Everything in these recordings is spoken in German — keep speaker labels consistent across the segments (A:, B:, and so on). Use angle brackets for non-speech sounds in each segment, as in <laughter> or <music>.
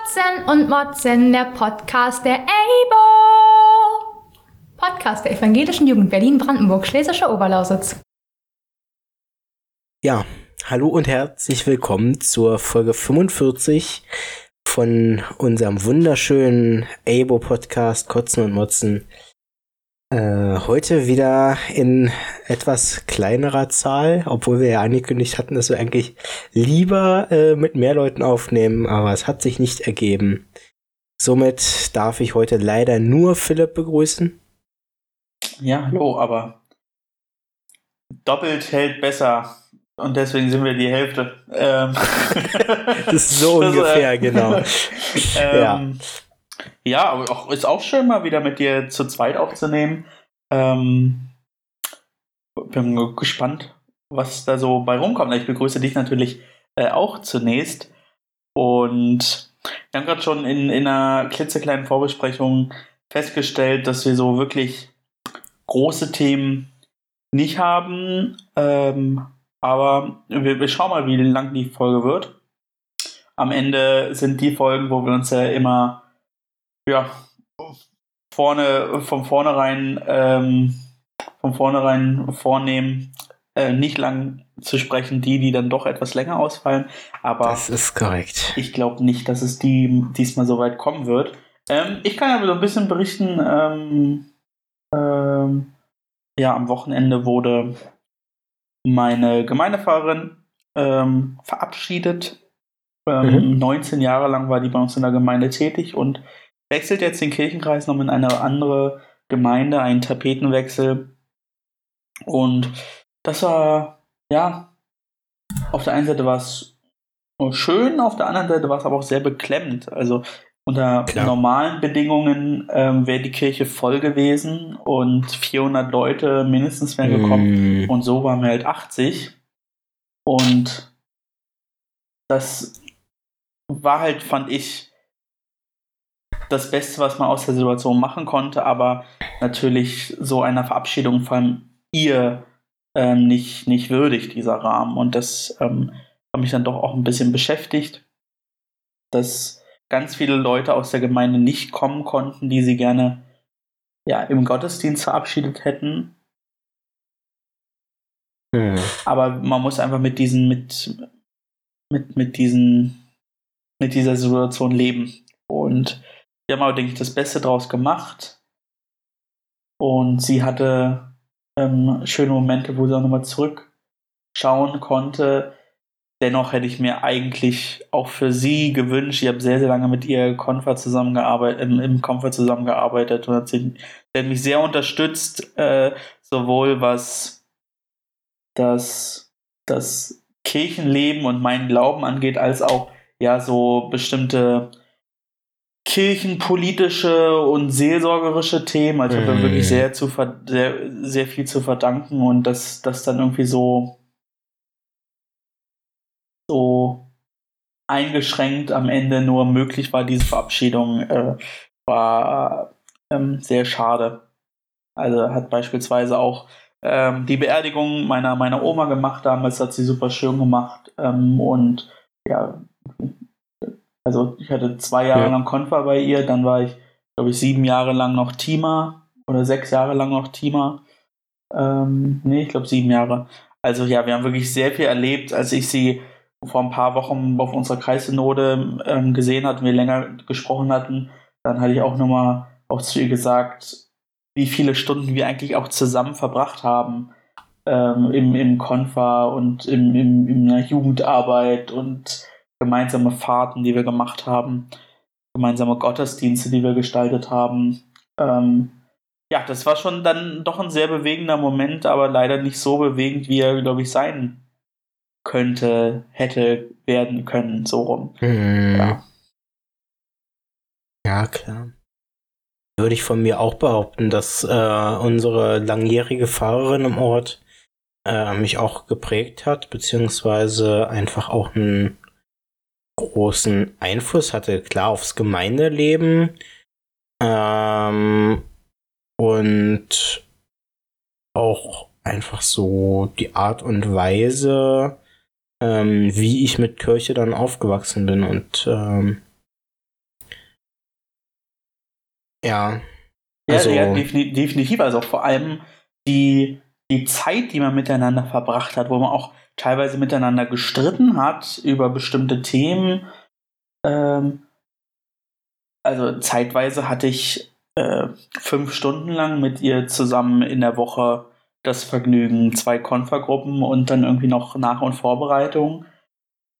A: Kotzen und Motzen, der Podcast der EIBO. Podcast der Evangelischen Jugend Berlin-Brandenburg, Schlesische Oberlausitz.
B: Ja, hallo und herzlich willkommen zur Folge 45 von unserem wunderschönen EIBO-Podcast Kotzen und Motzen. Äh, heute wieder in etwas kleinerer Zahl, obwohl wir ja angekündigt hatten, dass wir eigentlich lieber äh, mit mehr Leuten aufnehmen, aber es hat sich nicht ergeben. Somit darf ich heute leider nur Philipp begrüßen.
C: Ja, hallo, aber doppelt hält besser. Und deswegen sind wir die Hälfte. Ähm. <laughs>
B: das ist so <laughs> das, ungefähr, äh, genau. <laughs>
C: ähm, ja. Ja, aber auch, ist auch schön, mal wieder mit dir zu zweit aufzunehmen. Ähm, bin gespannt, was da so bei rumkommt. Ich begrüße dich natürlich äh, auch zunächst. Und wir haben gerade schon in, in einer klitzekleinen Vorbesprechung festgestellt, dass wir so wirklich große Themen nicht haben. Ähm, aber wir, wir schauen mal, wie lang die Folge wird. Am Ende sind die Folgen, wo wir uns ja immer ja, vorne, von vornherein, ähm, von vornherein vornehmen, äh, nicht lang zu sprechen, die, die dann doch etwas länger ausfallen. Aber
B: das ist korrekt.
C: Ich glaube nicht, dass es die diesmal so weit kommen wird. Ähm, ich kann aber so ein bisschen berichten, ähm, ähm, ja, am Wochenende wurde meine Gemeindefahrerin ähm, verabschiedet. Mhm. 19 Jahre lang war die bei uns in der Gemeinde tätig und wechselt jetzt den Kirchenkreis noch in eine andere Gemeinde, einen Tapetenwechsel. Und das war, ja, auf der einen Seite war es schön, auf der anderen Seite war es aber auch sehr beklemmend. Also unter Klar. normalen Bedingungen ähm, wäre die Kirche voll gewesen und 400 Leute mindestens wären gekommen. Mm. Und so waren wir halt 80. Und das war halt, fand ich, das Beste, was man aus der Situation machen konnte, aber natürlich so einer Verabschiedung von ihr ähm, nicht, nicht würdig, dieser Rahmen. Und das ähm, hat mich dann doch auch ein bisschen beschäftigt, dass ganz viele Leute aus der Gemeinde nicht kommen konnten, die sie gerne ja, im Gottesdienst verabschiedet hätten. Hm. Aber man muss einfach mit diesen, mit, mit, mit diesen, mit dieser Situation leben. Und wir haben aber, denke ich, das Beste draus gemacht. Und sie hatte ähm, schöne Momente, wo sie auch nochmal zurückschauen konnte. Dennoch hätte ich mir eigentlich auch für sie gewünscht, ich habe sehr, sehr lange mit ihr Comfort zusammengearbeitet, im, im Comfort zusammengearbeitet und hat sie hat mich sehr unterstützt, äh, sowohl was das, das Kirchenleben und meinen Glauben angeht, als auch ja so bestimmte kirchenpolitische und seelsorgerische Themen. Also ich habe mm. wirklich sehr, zu sehr, sehr viel zu verdanken und dass das dann irgendwie so, so eingeschränkt am Ende nur möglich war, diese Verabschiedung, äh, war ähm, sehr schade. Also hat beispielsweise auch ähm, die Beerdigung meiner, meiner Oma gemacht damals, hat sie super schön gemacht ähm, und ja, also ich hatte zwei Jahre ja. lang Konfa bei ihr, dann war ich, glaube ich, sieben Jahre lang noch Teamer oder sechs Jahre lang noch Teamer. Ähm, nee, ich glaube sieben Jahre. Also ja, wir haben wirklich sehr viel erlebt, als ich sie vor ein paar Wochen auf unserer Kreissynode ähm, gesehen hatte, wir länger gesprochen hatten, dann hatte ich auch nochmal auch zu ihr gesagt, wie viele Stunden wir eigentlich auch zusammen verbracht haben ähm, im, im Konfa und im, im, in der Jugendarbeit und gemeinsame Fahrten, die wir gemacht haben, gemeinsame Gottesdienste, die wir gestaltet haben. Ähm, ja, das war schon dann doch ein sehr bewegender Moment, aber leider nicht so bewegend, wie er, glaube ich, sein könnte, hätte werden können, so rum.
B: Hm. Ja. ja, klar. Würde ich von mir auch behaupten, dass äh, unsere langjährige Fahrerin im Ort äh, mich auch geprägt hat, beziehungsweise einfach auch ein großen Einfluss hatte, klar aufs Gemeindeleben ähm, und auch einfach so die Art und Weise, ähm, wie ich mit Kirche dann aufgewachsen bin und ähm, Ja.
C: Also, ja, ja definitiv. Also vor allem die, die Zeit, die man miteinander verbracht hat, wo man auch teilweise miteinander gestritten hat über bestimmte Themen. Ähm, also zeitweise hatte ich äh, fünf Stunden lang mit ihr zusammen in der Woche das Vergnügen, zwei Konfergruppen und dann irgendwie noch Nach- und Vorbereitung.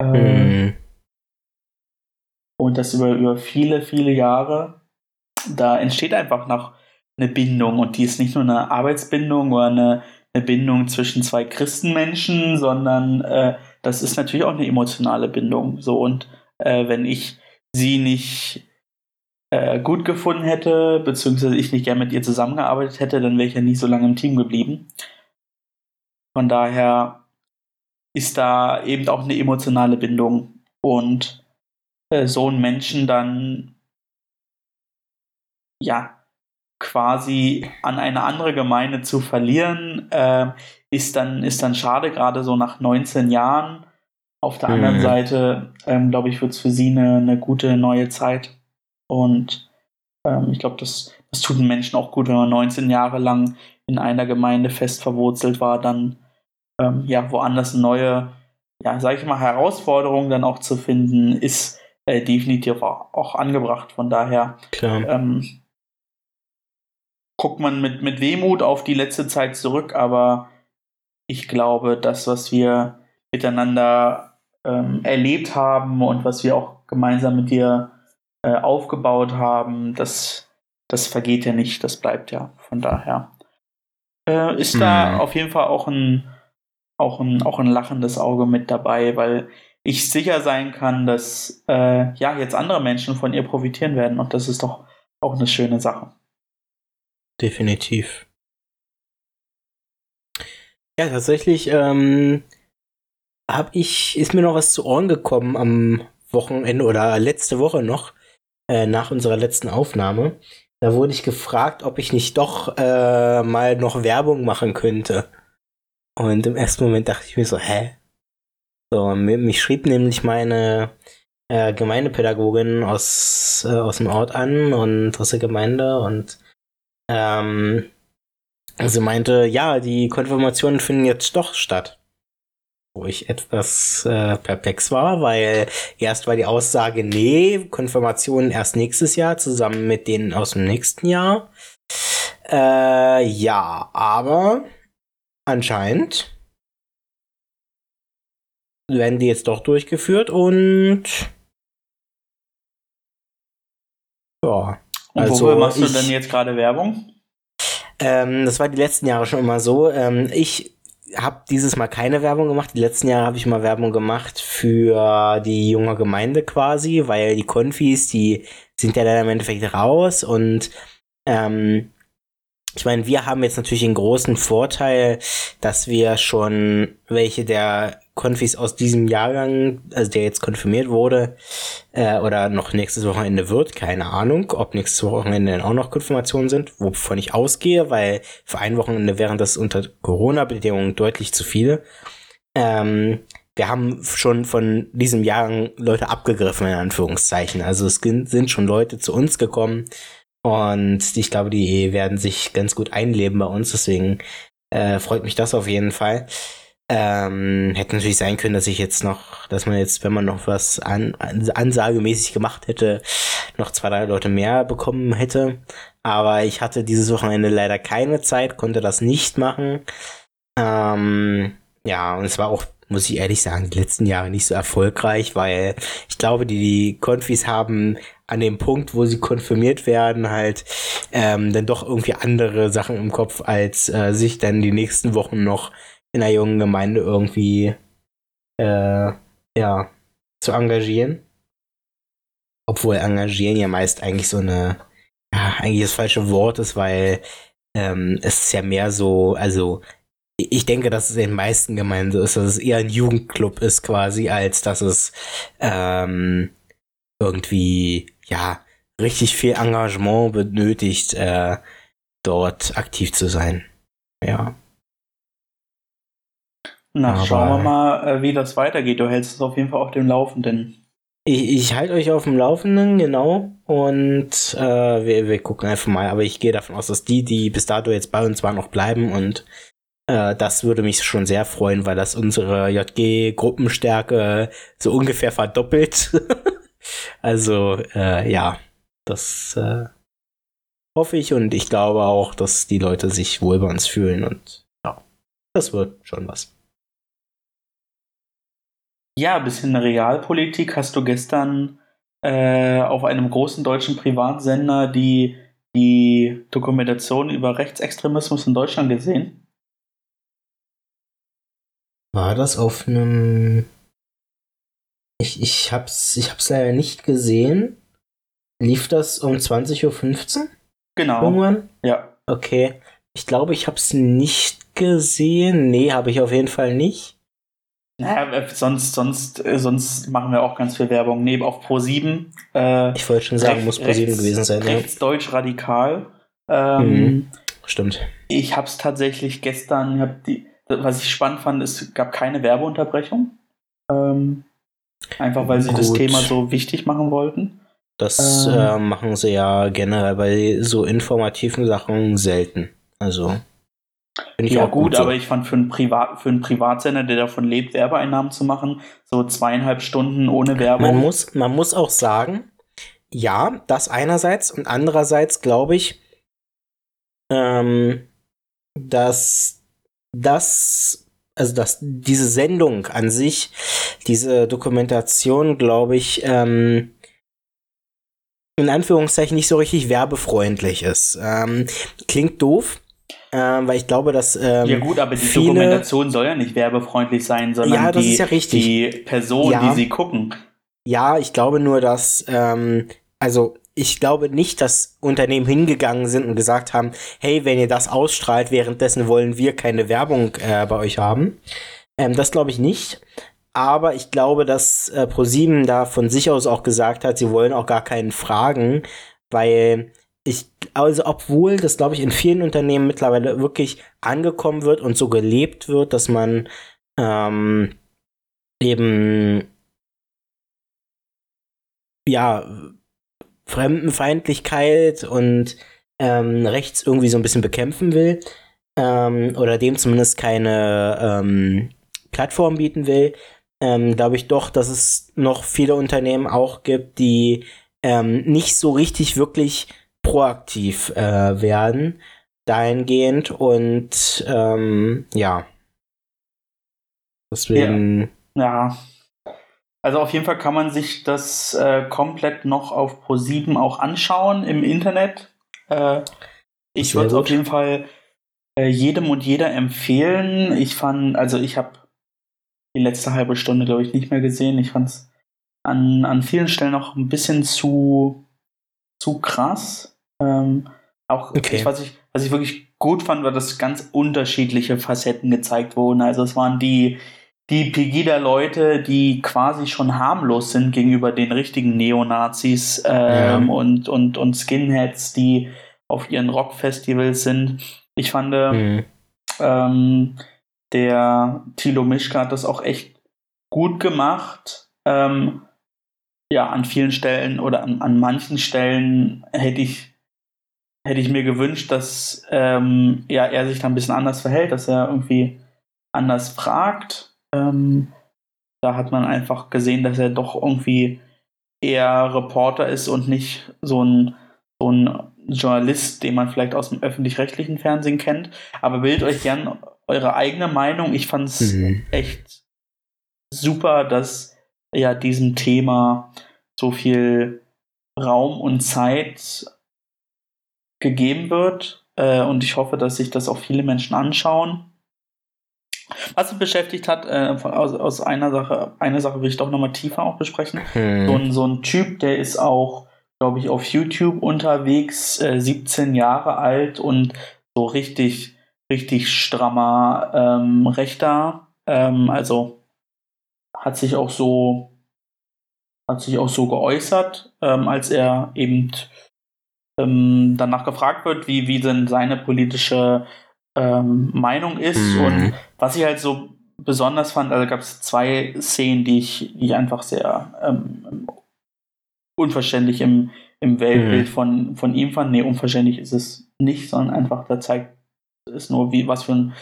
C: Ähm, mhm. Und das über, über viele, viele Jahre. Da entsteht einfach noch eine Bindung und die ist nicht nur eine Arbeitsbindung oder eine, eine Bindung zwischen zwei Christenmenschen, sondern äh, das ist natürlich auch eine emotionale Bindung. So und äh, wenn ich sie nicht äh, gut gefunden hätte, beziehungsweise ich nicht gern mit ihr zusammengearbeitet hätte, dann wäre ich ja nie so lange im Team geblieben. Von daher ist da eben auch eine emotionale Bindung und äh, so einen Menschen dann ja quasi an eine andere Gemeinde zu verlieren, äh, ist dann ist dann schade, gerade so nach 19 Jahren. Auf der mhm. anderen Seite, ähm, glaube ich, wird es für sie eine, eine gute neue Zeit. Und ähm, ich glaube, das, das tut den Menschen auch gut, wenn man 19 Jahre lang in einer Gemeinde fest verwurzelt war, dann ähm, ja woanders neue, ja, sage ich mal, Herausforderungen dann auch zu finden, ist äh, definitiv auch, auch, angebracht. Von daher ähm, guckt man mit, mit Wehmut auf die letzte Zeit zurück, aber ich glaube, das, was wir miteinander ähm, erlebt haben und was wir auch gemeinsam mit dir äh, aufgebaut haben, das, das vergeht ja nicht, das bleibt ja. Von daher äh, ist mhm. da auf jeden Fall auch ein, auch, ein, auch ein lachendes Auge mit dabei, weil ich sicher sein kann, dass äh, ja jetzt andere Menschen von ihr profitieren werden und das ist doch auch eine schöne Sache.
B: Definitiv. Ja, tatsächlich ähm, habe ich ist mir noch was zu Ohren gekommen am Wochenende oder letzte Woche noch. Äh, nach unserer letzten Aufnahme. Da wurde ich gefragt, ob ich nicht doch äh, mal noch Werbung machen könnte. Und im ersten Moment dachte ich mir so, hä? So, mich schrieb nämlich meine äh, Gemeindepädagogin aus, äh, aus dem Ort an und aus der Gemeinde und ähm, sie meinte, ja, die Konfirmationen finden jetzt doch statt wo ich etwas äh, perplex war, weil erst war die Aussage, nee, Konfirmation erst nächstes Jahr zusammen mit denen aus dem nächsten Jahr. Äh, ja, aber anscheinend werden die jetzt doch durchgeführt und
C: ja. Und also wofür machst du denn jetzt gerade Werbung?
B: Ähm, das war die letzten Jahre schon immer so. Ähm, ich habe dieses Mal keine Werbung gemacht. Die letzten Jahre habe ich mal Werbung gemacht für die junge Gemeinde quasi, weil die Konfis, die sind ja dann im Endeffekt raus und ähm, ich meine, wir haben jetzt natürlich den großen Vorteil, dass wir schon welche der Konfis aus diesem Jahrgang, also der jetzt konfirmiert wurde, äh, oder noch nächstes Wochenende wird, keine Ahnung, ob nächstes Wochenende dann auch noch Konfirmationen sind, wovon ich ausgehe, weil für ein Wochenende wären das unter Corona-Bedingungen deutlich zu viele. Ähm, wir haben schon von diesem Jahrgang Leute abgegriffen, in Anführungszeichen. Also es sind schon Leute zu uns gekommen und ich glaube, die werden sich ganz gut einleben bei uns, deswegen äh, freut mich das auf jeden Fall. Ähm, hätte natürlich sein können, dass ich jetzt noch, dass man jetzt, wenn man noch was an, ansagemäßig gemacht hätte, noch zwei, drei Leute mehr bekommen hätte. Aber ich hatte dieses Wochenende leider keine Zeit, konnte das nicht machen. Ähm, ja, und es war auch, muss ich ehrlich sagen, die letzten Jahre nicht so erfolgreich, weil ich glaube, die, die Konfis haben an dem Punkt, wo sie konfirmiert werden, halt ähm, dann doch irgendwie andere Sachen im Kopf, als äh, sich dann die nächsten Wochen noch in einer jungen Gemeinde irgendwie äh, ja, zu engagieren. Obwohl engagieren ja meist eigentlich so eine, ja, eigentlich das falsche Wort ist, weil ähm, es ist ja mehr so, also ich denke, dass es in den meisten Gemeinden so ist, dass es eher ein Jugendclub ist quasi, als dass es ähm, irgendwie, ja, richtig viel Engagement benötigt, äh, dort aktiv zu sein. Ja.
C: Na, Aber schauen wir mal, äh, wie das weitergeht. Du hältst es auf jeden Fall auf dem Laufenden.
B: ich, ich halte euch auf dem Laufenden, genau. Und äh, wir, wir gucken einfach mal. Aber ich gehe davon aus, dass die, die bis dato jetzt bei uns waren, noch bleiben. Und äh, das würde mich schon sehr freuen, weil das unsere JG-Gruppenstärke so ungefähr verdoppelt. <laughs> also, äh, ja, das äh, hoffe ich. Und ich glaube auch, dass die Leute sich wohl bei uns fühlen. Und ja, das wird schon was.
C: Ja, ein bisschen Realpolitik hast du gestern äh, auf einem großen deutschen Privatsender die, die Dokumentation über Rechtsextremismus in Deutschland gesehen?
B: War das auf einem. Ich, ich hab's, ich hab's leider nicht gesehen. Lief das um 20.15 Uhr?
C: Genau.
B: Irgendwann?
C: Ja.
B: Okay. Ich glaube, ich hab's nicht gesehen. Nee, habe ich auf jeden Fall nicht.
C: Naja, äh, sonst, sonst, äh, sonst machen wir auch ganz viel Werbung. Neben auf Pro7.
B: Äh, ich wollte schon sagen, rechts, muss Pro7 gewesen sein.
C: Rechtsdeutsch radikal. Ähm,
B: mhm. Stimmt.
C: Ich habe es tatsächlich gestern, hab die, was ich spannend fand, es gab keine Werbeunterbrechung. Ähm, einfach weil sie Gut. das Thema so wichtig machen wollten.
B: Das ähm, äh, machen sie ja generell bei so informativen Sachen selten. Also.
C: Ja, auch gut, gut so. aber ich fand für einen, Privat, für einen Privatsender, der davon lebt, Werbeeinnahmen zu machen, so zweieinhalb Stunden ohne Werbung.
B: Man muss, man muss auch sagen, ja, das einerseits und andererseits glaube ich, ähm, dass das, also dass diese Sendung an sich, diese Dokumentation, glaube ich, ähm, in Anführungszeichen nicht so richtig werbefreundlich ist. Ähm, klingt doof, ähm, weil ich glaube, dass. Ähm,
C: ja, gut, aber die viele, Dokumentation soll ja nicht werbefreundlich sein, sondern ja, die, ja die Person, ja. die sie gucken.
B: Ja, ich glaube nur, dass. Ähm, also, ich glaube nicht, dass Unternehmen hingegangen sind und gesagt haben: hey, wenn ihr das ausstrahlt, währenddessen wollen wir keine Werbung äh, bei euch haben. Ähm, das glaube ich nicht. Aber ich glaube, dass äh, ProSieben da von sich aus auch gesagt hat, sie wollen auch gar keinen fragen, weil ich, also obwohl das, glaube ich, in vielen Unternehmen mittlerweile wirklich angekommen wird und so gelebt wird, dass man ähm, eben ja Fremdenfeindlichkeit und ähm, rechts irgendwie so ein bisschen bekämpfen will ähm, oder dem zumindest keine ähm, Plattform bieten will, ähm, glaube ich doch, dass es noch viele Unternehmen auch gibt, die ähm, nicht so richtig wirklich proaktiv äh, werden dahingehend und ähm, ja. Deswegen.
C: Ja. ja. Also auf jeden Fall kann man sich das äh, komplett noch auf Pro7 auch anschauen im Internet. Äh, ich würde es auf jeden Fall äh, jedem und jeder empfehlen. Ich fand, also ich habe die letzte halbe Stunde, glaube ich, nicht mehr gesehen. Ich fand es an, an vielen Stellen noch ein bisschen zu, zu krass. Ähm, auch okay. ich, was, ich, was ich wirklich gut fand, war, dass ganz unterschiedliche Facetten gezeigt wurden. Also es waren die, die Pegida-Leute, die quasi schon harmlos sind gegenüber den richtigen Neonazis ähm, ja. und, und, und Skinheads, die auf ihren Rockfestivals sind. Ich fand, mhm. ähm, der Thilo Mischka hat das auch echt gut gemacht. Ähm, ja, an vielen Stellen oder an, an manchen Stellen hätte ich hätte ich mir gewünscht, dass ähm, ja, er sich da ein bisschen anders verhält, dass er irgendwie anders fragt. Ähm, da hat man einfach gesehen, dass er doch irgendwie eher Reporter ist und nicht so ein, so ein Journalist, den man vielleicht aus dem öffentlich-rechtlichen Fernsehen kennt. Aber bildet euch gern eure eigene Meinung. Ich fand es mhm. echt super, dass ja diesem Thema so viel Raum und Zeit gegeben wird. Äh, und ich hoffe, dass sich das auch viele Menschen anschauen. Was mich beschäftigt hat, äh, aus, aus, einer Sache, eine Sache will ich doch nochmal tiefer auch besprechen. Hm. So, ein, so ein Typ, der ist auch, glaube ich, auf YouTube unterwegs, äh, 17 Jahre alt und so richtig, richtig strammer ähm, Rechter. Ähm, also hat sich auch so, hat sich auch so geäußert, ähm, als er eben ähm, danach gefragt wird, wie, wie denn seine politische ähm, Meinung ist. Mhm. Und was ich halt so besonders fand, also gab es zwei Szenen, die ich, die ich einfach sehr ähm, unverständlich im, im Weltbild mhm. von, von ihm fand. Nee, unverständlich ist es nicht, sondern einfach, da zeigt es nur, wie, was für ein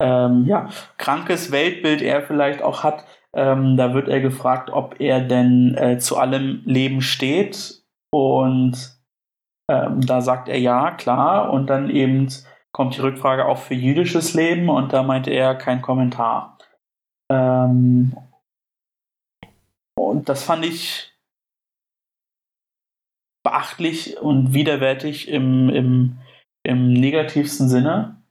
C: ähm, ja, krankes Weltbild er vielleicht auch hat. Ähm, da wird er gefragt, ob er denn äh, zu allem Leben steht. Und ähm, da sagt er ja, klar. Und dann eben kommt die Rückfrage auch für jüdisches Leben und da meinte er kein Kommentar. Ähm, und das fand ich beachtlich und widerwärtig im, im, im negativsten Sinne,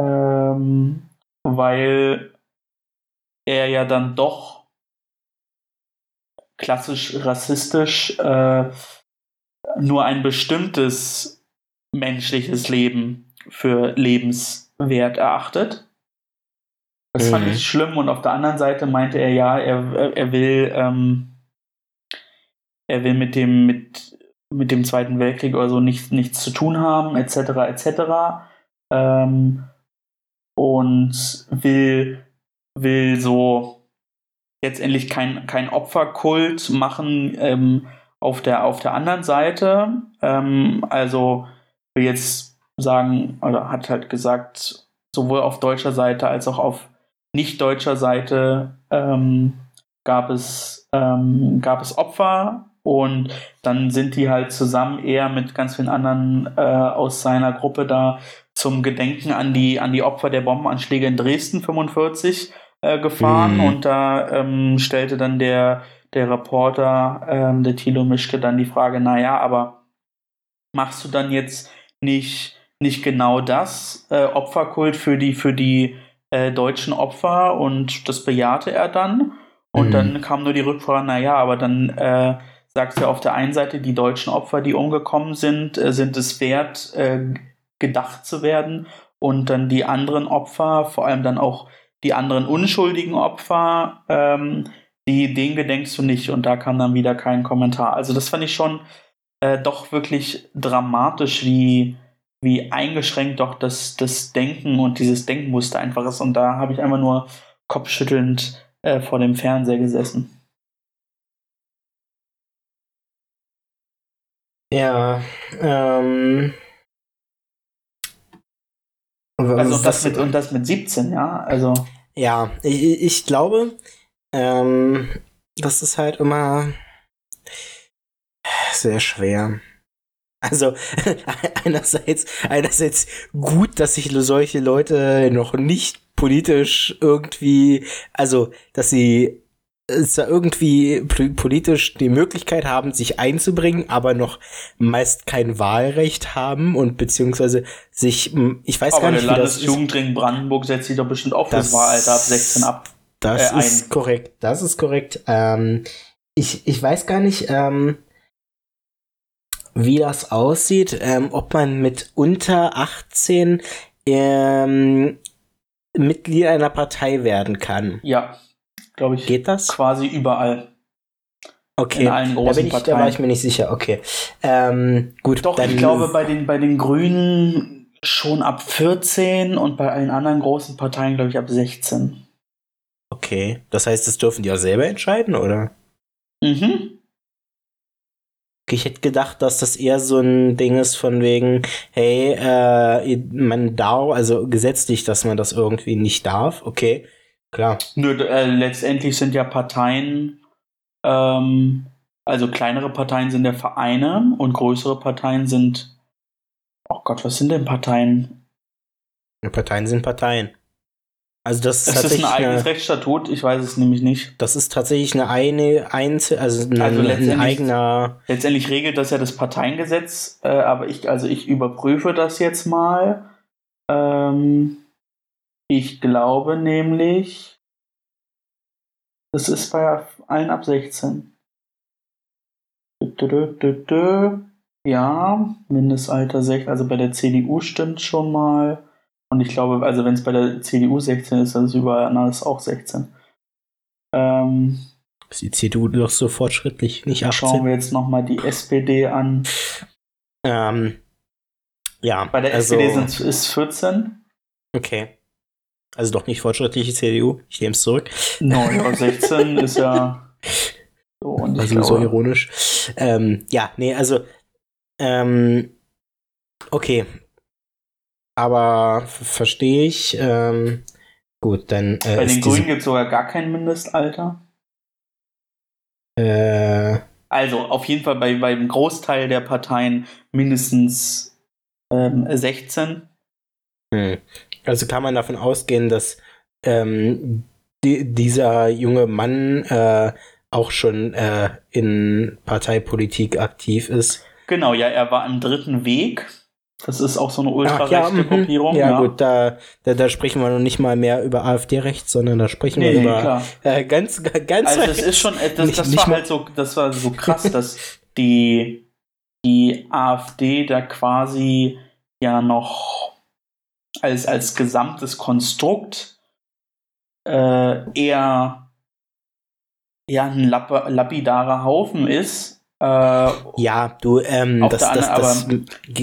C: ähm, weil er ja dann doch klassisch rassistisch äh, nur ein bestimmtes menschliches Leben für lebenswert erachtet. Das mhm. fand ich schlimm und auf der anderen Seite meinte er ja, er, er will, ähm, er will mit dem, mit, mit dem Zweiten Weltkrieg oder so nichts, nichts zu tun haben, etc. etc. Ähm, und will, will so letztendlich kein, kein Opferkult machen ähm, auf, der, auf der anderen Seite. Ähm, also will jetzt sagen, oder hat halt gesagt, sowohl auf deutscher Seite als auch auf nicht deutscher Seite ähm, gab, es, ähm, gab es Opfer und dann sind die halt zusammen eher mit ganz vielen anderen äh, aus seiner Gruppe da zum Gedenken an die, an die Opfer der Bombenanschläge in Dresden 45 äh, gefahren mhm. und da ähm, stellte dann der, der Reporter, ähm, der Thilo Mischke, dann die Frage, naja, aber machst du dann jetzt nicht nicht genau das äh, Opferkult für die, für die äh, deutschen Opfer und das bejahte er dann. Und mhm. dann kam nur die Rückfrage, naja, aber dann äh, sagst du auf der einen Seite, die deutschen Opfer, die umgekommen sind, äh, sind es wert, äh, gedacht zu werden. Und dann die anderen Opfer, vor allem dann auch die anderen unschuldigen Opfer, ähm, die, denen gedenkst du nicht. Und da kam dann wieder kein Kommentar. Also das fand ich schon äh, doch wirklich dramatisch, wie, wie eingeschränkt doch das, das Denken und dieses Denkmuster einfach ist. Und da habe ich einfach nur kopfschüttelnd äh, vor dem Fernseher gesessen.
B: Ja, ähm.
C: Also und das, mit, und das mit 17, ja, also.
B: Ja, ich, ich glaube, ähm, das ist halt immer sehr schwer. Also <laughs> einerseits, einerseits gut, dass sich solche Leute noch nicht politisch irgendwie, also dass sie es irgendwie politisch die Möglichkeit haben, sich einzubringen, aber noch meist kein Wahlrecht haben und beziehungsweise sich, ich weiß
C: aber
B: gar nicht,
C: wie das ist. Landesjugendring Brandenburg setzt sich doch bestimmt auch das, das Wahlalter ab 16 ab.
B: Das äh, ist korrekt, das ist korrekt. Ähm, ich, ich weiß gar nicht, ähm, wie das aussieht, ähm, ob man mit unter 18 ähm, Mitglied einer Partei werden kann.
C: Ja, glaube ich.
B: Geht das?
C: Quasi überall.
B: Okay, In allen großen da, bin ich, Parteien. da war ich mir nicht sicher. Okay, ähm, gut.
C: Doch, ich glaube bei den, bei den Grünen schon ab 14 und bei allen anderen großen Parteien, glaube ich, ab 16.
B: Okay, das heißt, das dürfen die auch selber entscheiden, oder?
C: Mhm.
B: Ich hätte gedacht, dass das eher so ein Ding ist von wegen, hey, äh, man darf, also gesetzlich, dass man das irgendwie nicht darf. Okay, klar.
C: Nur äh, letztendlich sind ja Parteien, ähm, also kleinere Parteien sind ja Vereine und größere Parteien sind, oh Gott, was sind denn Parteien?
B: Parteien sind Parteien. Also das
C: ist, das ist ein eigenes eine, Rechtsstatut, ich weiß es nämlich nicht.
B: Das ist tatsächlich eine eine Einzel, also, ein, also ein eigener.
C: Letztendlich regelt das ja das Parteiengesetz, äh, aber ich, also ich überprüfe das jetzt mal. Ähm, ich glaube nämlich, das ist bei allen ab 16. Ja, Mindestalter 6, also bei der CDU stimmt schon mal. Und ich glaube, also wenn es bei der CDU 16 ist, dann ist überall anders auch 16. Ähm,
B: ist die CDU doch so fortschrittlich, nicht 18?
C: Schauen wir jetzt nochmal die SPD an.
B: Ähm, ja.
C: Bei der also, SPD sind, ist 14.
B: Okay. Also doch nicht fortschrittliche CDU. Ich nehme es zurück.
C: Naja, <laughs> 16 ist ja so. Und
B: also so ironisch. Ähm, ja, nee, also ähm, okay. Aber verstehe ich. Ähm, gut, dann.
C: Äh, Bei den Grünen gibt es sogar gar kein Mindestalter.
B: Äh,
C: also auf jeden Fall bei, beim Großteil der Parteien mindestens ähm, 16.
B: Hm. Also kann man davon ausgehen, dass ähm, die, dieser junge Mann äh, auch schon äh, in Parteipolitik aktiv ist.
C: Genau, ja, er war im dritten Weg. Das ist auch so eine ultrarechte ja, mhm. Gruppierung.
B: Ja, ja, gut, da, da, da, sprechen wir noch nicht mal mehr über AfD-Recht, sondern da sprechen nee, wir über äh, ganz, ganz.
C: Also, das ist schon, äh, das, nicht, das war halt so, das war so krass, dass die, die AfD da quasi ja noch als, als gesamtes Konstrukt äh, eher, eher ein lap lapidarer Haufen ist. Äh,
B: ja, du, ähm, das, das, das,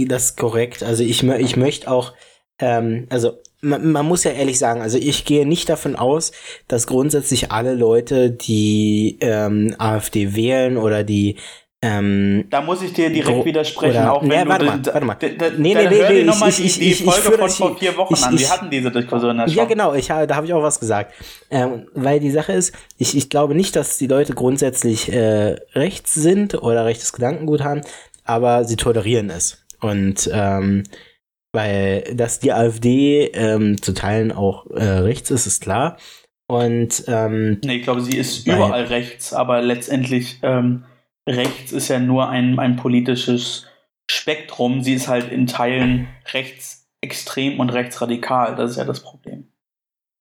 B: das, ist korrekt. Also ich, ich möchte auch, ähm, also man, man, muss ja ehrlich sagen, also ich gehe nicht davon aus, dass grundsätzlich alle Leute, die ähm, AfD wählen oder die ähm,
C: da muss ich dir direkt widersprechen, oder, auch wenn nee,
B: warte
C: du...
B: Mal, warte mal.
C: Nee, nee, nee, nee, ich, ich, die, die Folge von vor vier Wochen ich, an, wir hatten diese Diskussion
B: ja schon. Ja, genau, ich, da habe ich auch was gesagt. Ähm, weil die Sache ist, ich, ich glaube nicht, dass die Leute grundsätzlich äh, rechts sind oder rechtes Gedankengut haben, aber sie tolerieren es. Und ähm, weil, dass die AfD ähm, zu Teilen auch äh, rechts ist, ist klar. Und ähm,
C: nee, ich glaube, sie ist überall rechts, aber letztendlich ähm, rechts ist ja nur ein, ein politisches Spektrum. Sie ist halt in Teilen rechtsextrem und rechtsradikal. Das ist ja das Problem.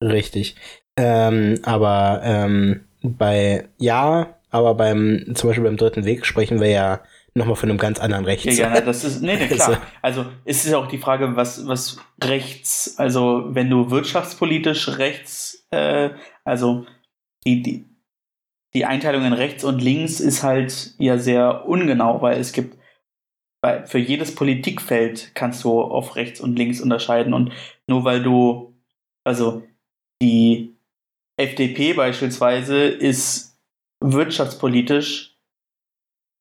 B: Richtig. Ähm, aber ähm, bei ja, aber beim zum Beispiel beim dritten Weg sprechen wir ja nochmal von einem ganz anderen Rechts.
C: Ja, ja, das ist, nee, nee, klar. <laughs> Also, es ist ja auch die Frage, was, was rechts, also, wenn du wirtschaftspolitisch rechts, äh, also, die, die, die Einteilung in rechts und links ist halt ja sehr ungenau, weil es gibt weil für jedes Politikfeld kannst du auf rechts und links unterscheiden und nur weil du also die FDP beispielsweise ist wirtschaftspolitisch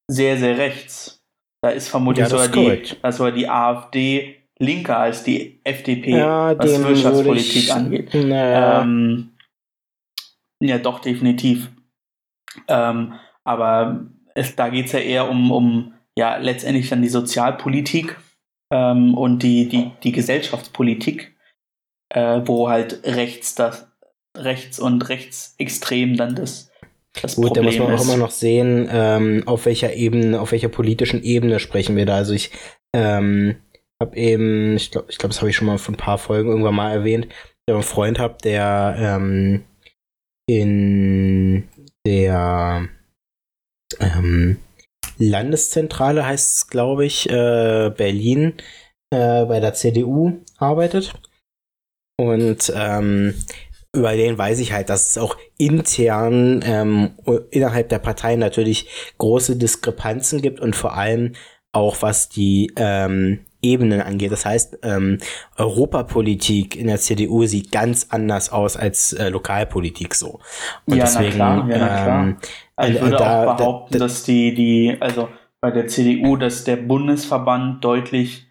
C: sehr sehr rechts. Da ist vermutlich ja, sogar, die, sogar die AfD linker als die FDP,
B: ja,
C: was Wirtschaftspolitik angeht. Naja. Ähm, ja, doch, definitiv. Ähm, aber es, da geht es ja eher um, um ja letztendlich dann die Sozialpolitik ähm, und die, die, die Gesellschaftspolitik, äh, wo halt rechts das rechts und rechtsextrem dann das, das
B: Gut,
C: Problem
B: da muss man
C: ist.
B: auch immer noch sehen, ähm, auf welcher Ebene, auf welcher politischen Ebene sprechen wir da. Also ich ähm, habe eben, ich glaube, ich glaube, das habe ich schon mal vor ein paar Folgen irgendwann mal erwähnt, der einen Freund habe, der ähm, in der ähm, Landeszentrale heißt es, glaube ich, äh, Berlin äh, bei der CDU arbeitet. Und ähm, über den weiß ich halt, dass es auch intern ähm, innerhalb der Partei natürlich große Diskrepanzen gibt und vor allem auch was die ähm, Ebenen angeht. Das heißt, ähm, Europapolitik in der CDU sieht ganz anders aus als äh, Lokalpolitik so.
C: Und ja, deswegen, na klar, ja, na klar. Ähm, also ich würde da, auch behaupten, da, da, dass die, die, also bei der CDU, dass der Bundesverband deutlich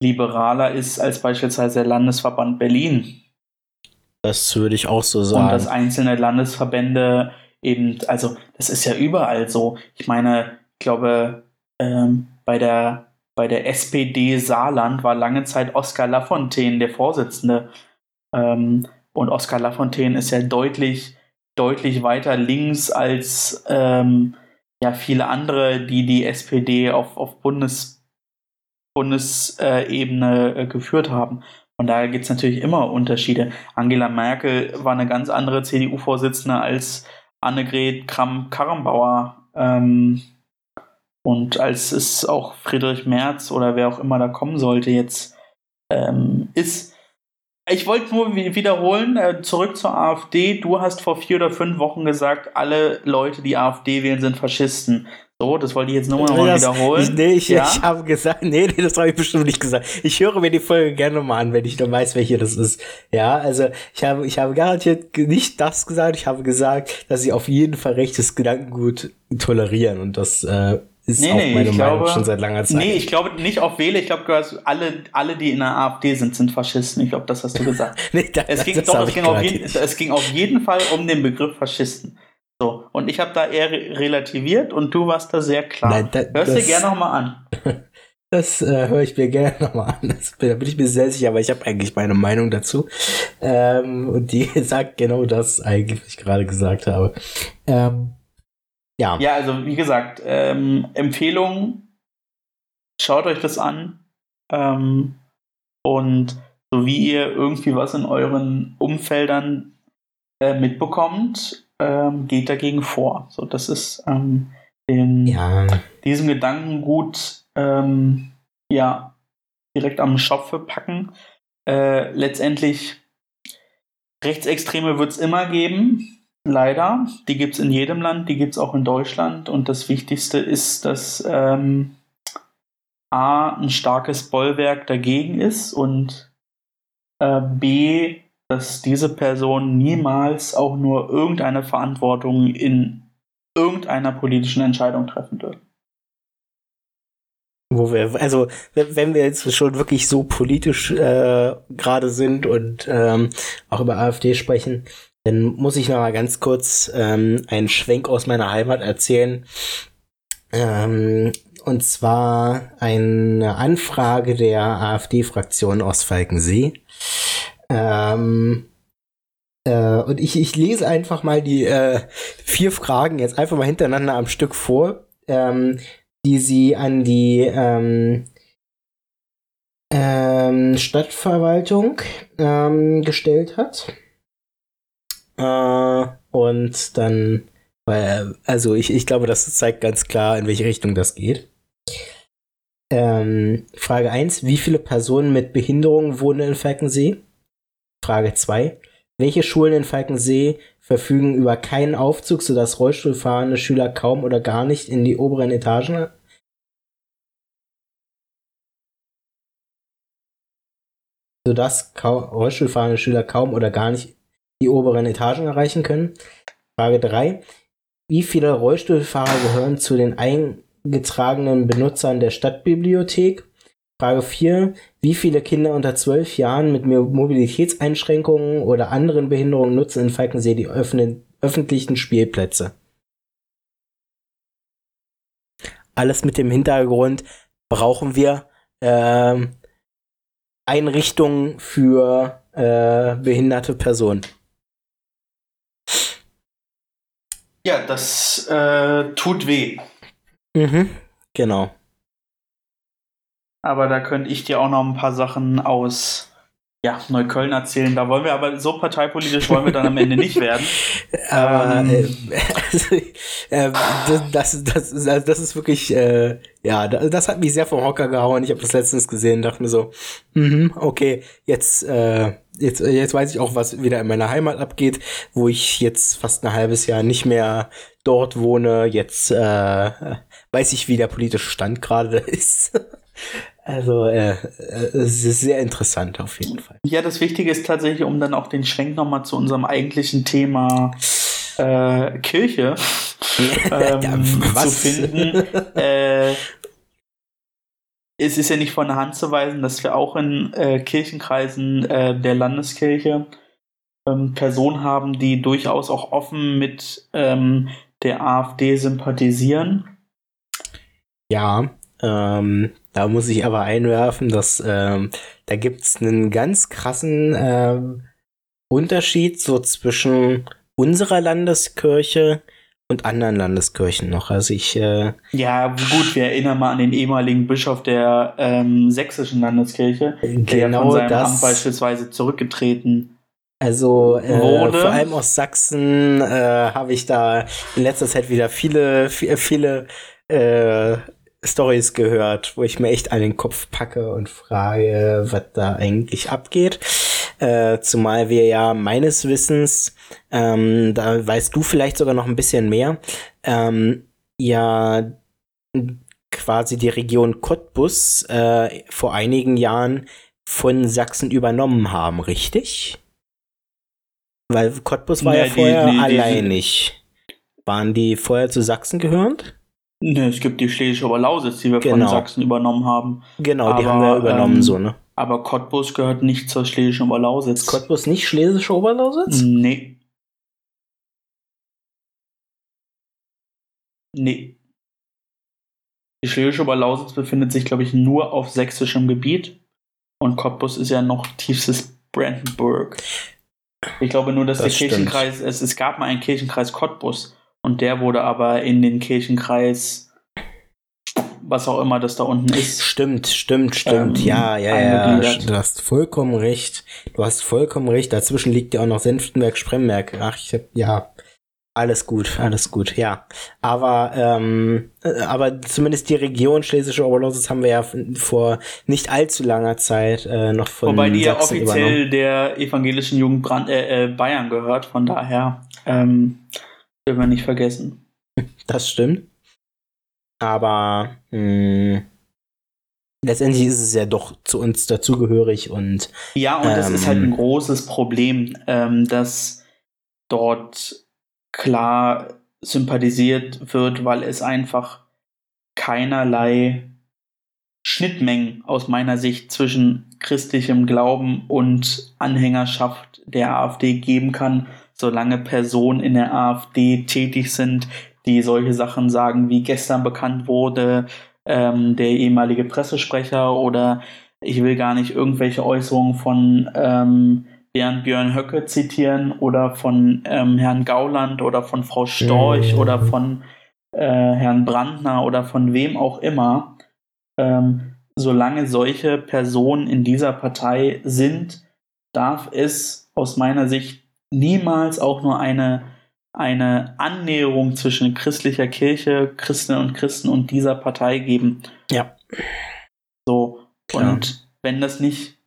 C: liberaler ist als beispielsweise der Landesverband Berlin.
B: Das würde ich auch so sagen.
C: Und dass einzelne Landesverbände eben, also das ist ja überall so. Ich meine, ich glaube, ähm, bei der bei der SPD Saarland war lange Zeit Oskar Lafontaine der Vorsitzende. Ähm, und Oskar Lafontaine ist ja deutlich, deutlich weiter links als ähm, ja, viele andere, die die SPD auf, auf Bundes, Bundesebene äh, geführt haben. Von daher gibt es natürlich immer Unterschiede. Angela Merkel war eine ganz andere CDU-Vorsitzende als Annegret Kramp-Karrenbauer. Ähm, und als es auch Friedrich Merz oder wer auch immer da kommen sollte jetzt ähm, ist, ich wollte nur wiederholen, äh, zurück zur AfD. Du hast vor vier oder fünf Wochen gesagt, alle Leute, die AfD wählen, sind Faschisten. So, das wollte ich jetzt nur mal wiederholen.
B: Ich, nee, ich, ja? ich habe gesagt, nee, nee, das habe ich bestimmt nicht gesagt. Ich höre mir die Folge gerne mal an, wenn ich noch weiß, welche das ist. Ja, also ich habe, ich habe garantiert nicht das gesagt. Ich habe gesagt, dass sie auf jeden Fall rechtes Gedankengut tolerieren und das äh, ist nee, auch nee, meine Meinung glaube, schon seit langer Zeit.
C: Nee, ich glaube nicht auf Wähle. Ich glaube, alle, alle, die in der AfD sind, sind Faschisten. Ich glaube, das hast du gesagt. <laughs> nee, das, es, ging, das doch, es, ging auf jeden, es ging auf jeden Fall um den Begriff Faschisten. So, und ich habe da eher relativiert und du warst da sehr klar. Nein, da, Hörst dir gerne nochmal an. <laughs>
B: Das äh, höre ich mir gerne nochmal an. Das, da bin ich mir sehr sicher, aber ich habe eigentlich meine Meinung dazu. Ähm, und die <laughs> sagt genau das eigentlich, was ich gerade gesagt habe. Ähm,
C: ja. Ja, also wie gesagt, ähm, Empfehlung, schaut euch das an. Ähm, und so wie ihr irgendwie was in euren Umfeldern äh, mitbekommt, ähm, geht dagegen vor. So, das ist ähm, den, ja. diesem Gedankengut ähm, ja, direkt am Schopfe packen. Äh, letztendlich Rechtsextreme wird es immer geben, leider. Die gibt es in jedem Land, die gibt es auch in Deutschland. Und das Wichtigste ist, dass ähm, A, ein starkes Bollwerk dagegen ist und äh, B, dass diese Person niemals auch nur irgendeine Verantwortung in irgendeiner politischen Entscheidung treffen wird.
B: Wo wir, also wenn wir jetzt schon wirklich so politisch äh, gerade sind und ähm, auch über AfD sprechen, dann muss ich noch mal ganz kurz ähm, einen Schwenk aus meiner Heimat erzählen. Ähm, und zwar eine Anfrage der AfD-Fraktion aus Falkensee. Ähm, äh, und ich, ich lese einfach mal die äh, vier Fragen jetzt einfach mal hintereinander am Stück vor, ähm, die sie an die ähm, ähm, Stadtverwaltung ähm, gestellt hat. Äh, und dann, weil, also ich, ich glaube, das zeigt ganz klar, in welche Richtung das geht. Ähm, Frage 1. Wie viele Personen mit Behinderung wohnen in Falkensee? Frage 2. Welche Schulen in Falkensee verfügen über keinen Aufzug, sodass Rollstuhlfahrende Schüler kaum oder gar nicht in die oberen Etagen sodass Rollstuhlfahrende Schüler kaum oder gar nicht die oberen Etagen erreichen können. Frage 3. Wie viele Rollstuhlfahrer gehören zu den eingetragenen Benutzern der Stadtbibliothek? Frage 4. Wie viele Kinder unter 12 Jahren mit Mobilitätseinschränkungen oder anderen Behinderungen nutzen in Falkensee die öffentlichen Spielplätze? Alles mit dem Hintergrund, brauchen wir äh, Einrichtungen für äh, behinderte Personen.
C: Ja, das äh, tut weh.
B: Mhm, genau.
C: Aber da könnte ich dir auch noch ein paar Sachen aus ja, Neukölln erzählen. Da wollen wir aber so parteipolitisch wollen wir dann am Ende nicht werden. <laughs>
B: Aber ähm, äh, also, äh, das, das, das, also das ist wirklich, äh, ja, das hat mich sehr vom Hocker gehauen. Ich habe das letztens gesehen, dachte mir so, mhm, okay, jetzt, äh, jetzt, jetzt weiß ich auch, was wieder in meiner Heimat abgeht, wo ich jetzt fast ein halbes Jahr nicht mehr dort wohne. Jetzt äh, weiß ich, wie der politische Stand gerade <laughs> ist. Also äh, äh, es ist sehr interessant auf jeden Fall.
C: Ja, das Wichtige ist tatsächlich, um dann auch den Schwenk nochmal zu unserem eigentlichen Thema äh, Kirche <laughs> ähm, ja, zu finden. <laughs> äh, es ist ja nicht von der Hand zu weisen, dass wir auch in äh, Kirchenkreisen äh, der Landeskirche ähm, Personen haben, die durchaus auch offen mit ähm, der AfD sympathisieren.
B: Ja, ähm, da muss ich aber einwerfen, dass ähm, da gibt's einen ganz krassen ähm, Unterschied so zwischen unserer Landeskirche und anderen Landeskirchen noch. Also ich äh,
C: ja gut, wir erinnern mal an den ehemaligen Bischof der ähm, sächsischen Landeskirche, genau der von seinem das, Amt beispielsweise zurückgetreten
B: also äh, vor allem aus Sachsen äh, habe ich da in letzter Zeit wieder viele, viele, viele äh, Stories gehört, wo ich mir echt an den Kopf packe und frage, was da eigentlich abgeht. Äh, zumal wir ja meines Wissens, ähm, da weißt du vielleicht sogar noch ein bisschen mehr, ähm, ja quasi die Region Cottbus äh, vor einigen Jahren von Sachsen übernommen haben, richtig? Weil Cottbus war
C: Nee,
B: ja
C: die-
B: vorher
C: nee, die-
B: alleinig. Waren die vorher zu Sachsen gehörend?
C: Ne, es gibt die Schlesische Oberlausitz, die wir von
B: Genau.
C: Sachsen übernommen haben.
B: Genau, die
C: Aber,
B: haben wir übernommen,
C: ähm,
B: so, ne?
C: Aber Cottbus gehört nicht zur Schlesischen Oberlausitz.
B: Ist Cottbus nicht schlesische Oberlausitz?
C: Nee. Nee. Die Schlesische Oberlausitz befindet sich, glaube ich, nur auf sächsischem Gebiet. Und Cottbus ist ja noch tiefstes Brandenburg. Ich glaube nur, dass
B: Das
C: der
B: stimmt.
C: Kirchenkreis, es, es gab mal einen Kirchenkreis Cottbus. Und der wurde aber in den Kirchenkreis, was auch immer das da unten ist.
B: Stimmt, stimmt, stimmt.
C: Ähm,
B: ja, ja, ja. Du hast vollkommen recht. Du hast vollkommen recht. Dazwischen liegt ja auch noch Senftenberg-Spremberg. Ach, ich hab, ja. Alles gut, alles gut, ja. Aber, ähm, äh, aber zumindest die Region Schlesische Oberlausitz haben wir ja vor nicht allzu langer Zeit äh, noch von
C: Wobei die ja offiziell
B: übernommen.
C: der evangelischen Jugend Brand, äh, äh, Bayern gehört, von daher ähm, dürfen wir nicht vergessen.
B: Das stimmt. Aber mh, letztendlich ist es ja doch zu uns dazugehörig und
C: Ja, und das
B: Ähm.
C: ist halt ein großes Problem, ähm, dass dort klar sympathisiert wird, weil es einfach keinerlei Schnittmengen aus meiner Sicht zwischen christlichem Glauben und Anhängerschaft der AfD geben kann, solange Personen in der AfD tätig sind, die solche Sachen sagen, wie gestern bekannt wurde, ähm, der ehemalige Pressesprecher oder ich will gar nicht irgendwelche Äußerungen von ähm, Bernd Björn Höcke zitieren oder von ähm, Herrn Gauland oder von Frau Storch
B: Mhm.
C: oder von äh, Herrn Brandner oder von wem auch immer. Ähm, solange solche Personen in dieser Partei sind, darf es aus meiner Sicht niemals auch nur eine, eine Annäherung zwischen christlicher Kirche, Christinnen und Christen und dieser Partei geben.
B: Ja.
C: So.
B: Klar.
C: Und wenn das nicht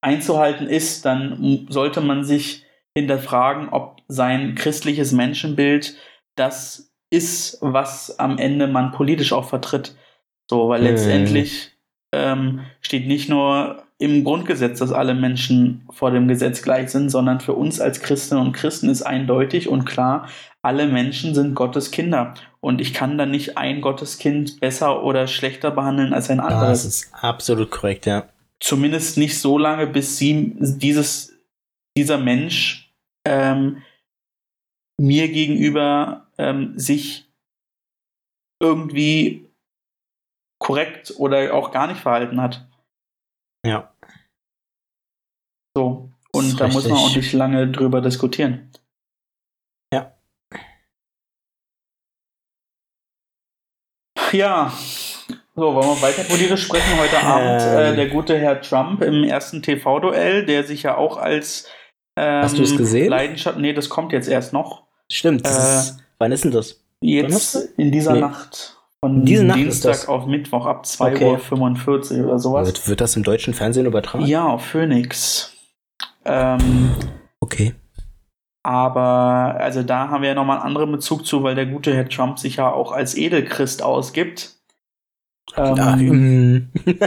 C: einzuhalten ist, dann sollte man sich hinterfragen, ob sein christliches Menschenbild das ist, was am Ende man politisch auch vertritt. So, weil
B: Mhm.
C: letztendlich ähm, steht nicht nur im Grundgesetz, dass alle Menschen vor dem Gesetz gleich sind, sondern für uns als Christinnen und Christen ist eindeutig und klar, alle Menschen sind Gottes Kinder. Und ich kann dann nicht ein Gotteskind besser oder schlechter behandeln als ein
B: das
C: anderes.
B: ist absolut korrekt, ja.
C: Zumindest nicht so lange, bis sie dieses, dieser Mensch ähm, mir gegenüber ähm, sich irgendwie korrekt oder auch gar nicht verhalten hat.
B: Ja.
C: So. Und da muss man auch
B: richtig.
C: nicht lange drüber diskutieren.
B: Ja.
C: Ja. So, wollen wir weiter politisch sprechen? Heute Abend
B: Ähm.
C: äh, der gute Herr Trump im ersten TV-Duell, der sich ja auch als ähm,
B: Hast du's gesehen?
C: Leidenschaft. Nee, das kommt jetzt erst noch.
B: Stimmt.
C: Äh,
B: ist, wann ist denn das?
C: Jetzt in dieser
B: Nee.
C: Nacht. Von
B: Diese Nacht
C: Dienstag auf Mittwoch ab
B: Okay.
C: 2.45 Uhr oder sowas.
B: Wird, wird das im deutschen Fernsehen übertragen?
C: Ja, auf Phoenix. Ähm,
B: Okay.
C: aber also da haben wir ja nochmal einen anderen Bezug zu, weil der gute Herr Trump sich ja auch als Edelchrist ausgibt. Ähm,
B: mm. <laughs>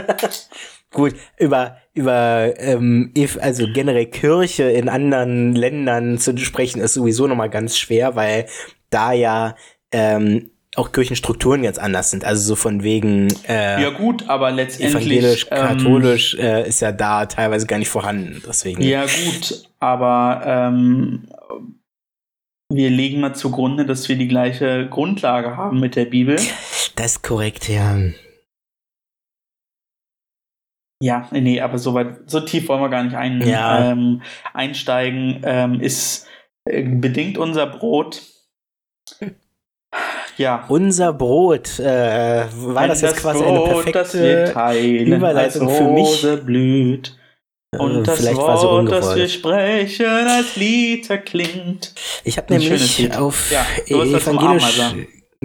B: Gut, über, über ähm, also generell Kirche in anderen Ländern zu sprechen, ist sowieso nochmal ganz schwer, weil da ja ähm, auch Kirchenstrukturen ganz anders sind. Also so von wegen äh,
C: ja gut, aber letztendlich
B: evangelisch,
C: ähm,
B: katholisch äh, ist ja da teilweise gar nicht vorhanden. Deswegen.
C: Ja gut, aber ähm, wir legen mal zugrunde, dass wir die gleiche Grundlage haben mit der Bibel. <laughs>
B: Das ist korrekt, ja.
C: Ja, nee, aber so weit, so tief wollen wir gar nicht ein,
B: Ja.
C: ähm, einsteigen. Ähm, ist äh, bedingt unser Brot. Ja.
B: Unser Brot, äh, war das jetzt quasi eine
C: Brot, wir
B: perfekte
C: teilen,
B: Überleitung für mich?
C: Blüht. Und
B: äh,
C: das
B: vielleicht war sie
C: Wort, das wir
B: ungewollt.
C: sprechen, als Lied erklingt.
B: Ich habe nämlich auf
C: Ja,
B: evangelisch.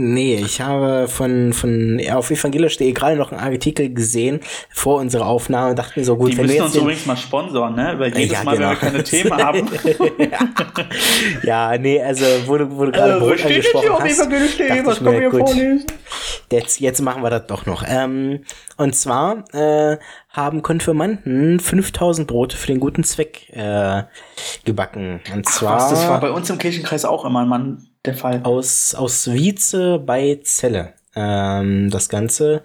B: Nee, ich habe von, von auf evangelisch.de gerade noch einen Artikel gesehen vor unserer Aufnahme und dachte mir so gut,
C: Die
B: wenn
C: müssen
B: wir
C: uns
B: jetzt den,
C: übrigens mal sponsoren, ne? Weil jedes
B: Ja,
C: Mal, wenn wir
B: genau.
C: keine Themen haben. <laughs>
B: ja, nee, also wo du, wo du gerade
C: Also,
B: Brot angesprochen
C: hier
B: hast, dachte
C: was
B: ich mir, gut,
C: vorlesen?
B: Jetzt, jetzt machen wir das doch noch. Ähm, und zwar äh, haben Konfirmanden 5000 Brote für den guten Zweck äh, gebacken. Und
C: Ach,
B: zwar
C: was, das war bei uns im Kirchenkreis auch immer Mann, der Fall.
B: aus, aus Wietze bei Celle. Ähm, das Ganze.